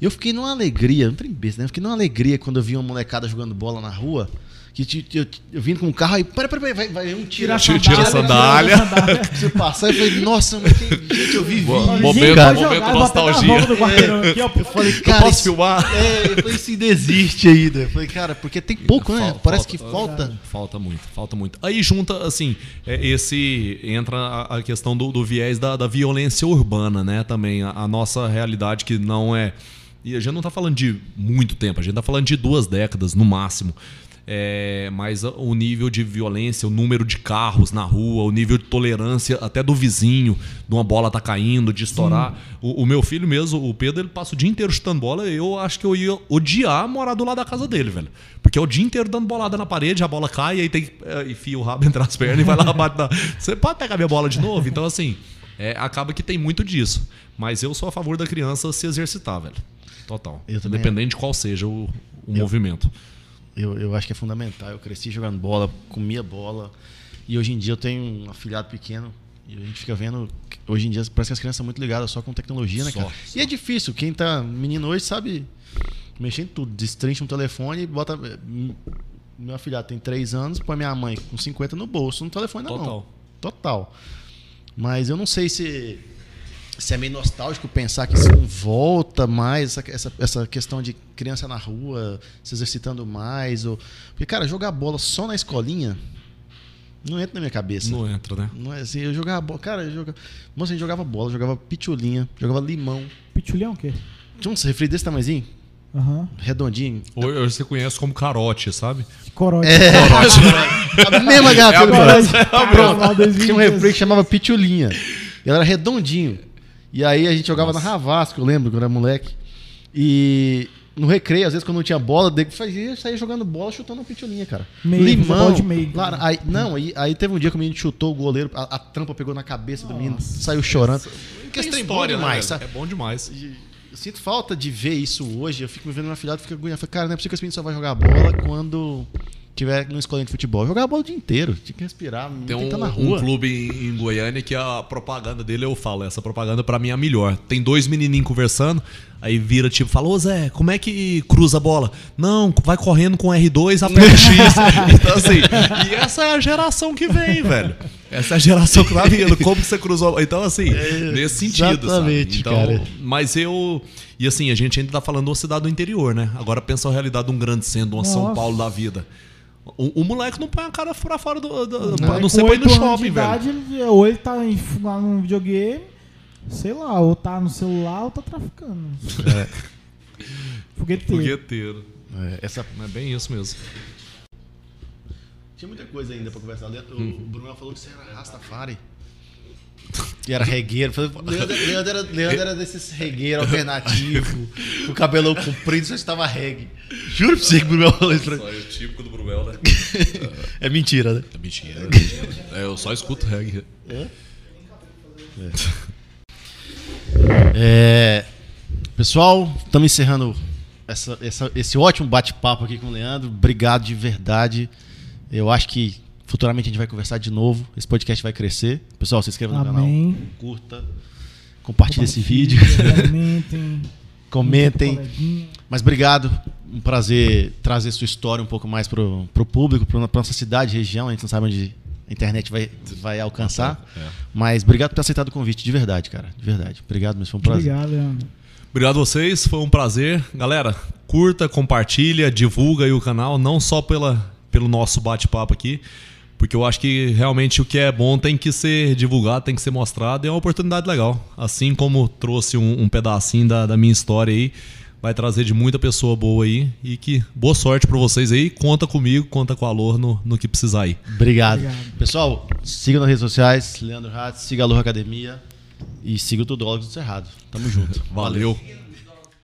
E eu fiquei numa alegria, não tem besta, né? Eu fiquei numa alegria quando eu vi uma molecada jogando bola na rua. Que ti- eu, eu, vim com um carro aí, pera, pera, pera, vai, vai um tira, Tira- tira a sandália. <laughs> Você passar e eu falei, nossa, mas que gente, eu vivi. Boa- isso, momento- cara. momento nostalgia. <laughs> Eu falei, Eu cara. posso isso- filmar? É, eu falei, se desiste ainda. Eu falei, cara, porque tem pouco, né? Fal- Parece que falta. Falta muito, falta muito. Aí junta, assim, é, esse. Entra a, a questão do, do viés da, da violência urbana, né? Também. A, a nossa realidade que não é. E a gente não tá falando de muito tempo, a gente tá falando de duas décadas, no máximo. É, mas o nível de violência, o número de carros na rua, o nível de tolerância até do vizinho, de uma bola tá caindo, de estourar. O, o meu filho mesmo, o Pedro, ele passa o dia inteiro chutando bola. Eu acho que eu ia odiar morar do lado da casa dele, velho. Porque é o dia inteiro dando bolada na parede, a bola cai, aí tem que é, enfia o rabo <laughs> entre as pernas e vai lá bate na... <laughs> Você pode pegar minha bola de novo? Então, assim, é, acaba que tem muito disso. Mas eu sou a favor da criança se exercitar, velho. Total. Eu Independente de qual seja o, o movimento. Eu, eu acho que é fundamental. Eu cresci jogando bola, comia bola. E hoje em dia eu tenho um afilhado pequeno. E a gente fica vendo. Hoje em dia parece que as crianças são muito ligadas só com tecnologia, né, cara? só. E é difícil. Quem tá menino hoje sabe mexer em tudo. Destrincha um telefone e bota. Meu afilhado tem 3 anos, põe minha mãe com 50 no bolso, no telefone na mão. Total. Total. Mas eu não sei se, se é meio nostálgico pensar que isso não volta mais, essa, essa, essa questão de criança na rua se exercitando mais. Ou... Porque, cara, jogar bola só na escolinha não entra na minha cabeça. Não entra, né? Não é assim, eu jogava bola. Cara, eu jogava. Moça, a gente jogava bola, jogava pitulinha, jogava limão. Pitulhão o quê? Tinha um refri desse tamanhozinho, Aham. redondinho. Ou ou você conhece como carote, sabe? Corote. <laughs> É, a mesma garrafa. Corote. Pronto. Carnaval Tinha um refri 2013. que chamava Pitulinha. E ela era redondinho. E aí a gente jogava na Ravasco, eu lembro, quando era moleque. E no recreio, às vezes quando não tinha bola, eu fazia sair jogando bola, chutando uma pitulinha, cara. Meio, Limão. de meio. Lara- aí, não, aí, aí teve um dia que o menino chutou o goleiro, a, a trampa pegou na cabeça do menino, Nossa. saiu chorando. Trem é bom história, né, demais, sabe? É bom demais. E Eu sinto falta de ver isso hoje. Eu fico me vendo na filhada e fico agoniado. Cara, não é possível que esse menino só vai jogar bola quando tiver numa escolinha de futebol. Jogar bola o dia inteiro. Tinha que respirar. Tem que um, na um rua. clube em, em Goiânia que a propaganda dele, eu falo, essa propaganda pra mim é a melhor. Tem dois menininhos conversando, aí vira tipo, fala, ô Zé, como é que cruza a bola? Não, vai correndo com R2, aperta X. <laughs> então assim, e essa é a geração que vem, velho. Essa é a geração que tá vindo. Como que você cruzou a bola? Então assim, nesse sentido, exatamente, sabe? Então, cara. Mas eu... E assim, a gente ainda tá falando de uma cidade do interior, né? Agora pensa a realidade de um grande centro, uma São Nossa. Paulo da vida. O, o moleque não põe a cara fora fora do. do Não, é não ser pra ir no shopping, velho. idade, ele- ou ele tá em, lá no videogame, sei lá, ou tá no celular ou tá traficando. Fogueteiro. Fogueteiro. É, essa... É bem isso mesmo. Tinha muita coisa ainda pra conversar. O, Hum. o Bruno falou que você era Rastafari. E era regueiro. Leandro, Leandro era, <laughs> Leandro era desses regueiro alternativo, <laughs> com o cabelão comprido, só estava reggae. Juro pra você que o Bruno falou isso pra mim. o típico do Bruel, né? <laughs> É mentira, né? É mentira. é mentira. É, eu só escuto reggae. É, pessoal, estamos encerrando essa- essa- esse ótimo bate-papo aqui com o Leandro. Obrigado de verdade. Eu acho que futuramente a gente vai conversar de novo. Esse podcast vai crescer. Pessoal, se inscreva no Amém. canal, curta, compartilhe esse vídeo, Comentem. <laughs> comentem. Mas obrigado. Um prazer trazer sua história um pouco mais pro, pro público, pra, pra nossa cidade, região. A gente não sabe onde a internet vai, vai alcançar. É. Mas obrigado por ter aceitado o convite, de verdade, cara. De verdade. Obrigado, mas foi um prazer. Obrigado, Leandro. Obrigado a vocês, foi um prazer. Galera, curta, compartilha, divulga aí o canal, não só pela, pelo nosso bate-papo aqui, porque eu acho que realmente o que é bom tem que ser divulgado, tem que ser mostrado, e é uma oportunidade legal. Assim como trouxe um, um pedacinho da, da minha história aí, vai trazer de muita pessoa boa aí, e que boa sorte pra vocês aí, conta comigo, conta com a Lor no, no que precisar aí. Obrigado. Obrigado. Pessoal, siga nas redes sociais, Leandro Ratz, siga a Aloha Academia e siga o Tudólogos do Cerrado. Tamo junto. <laughs> Valeu.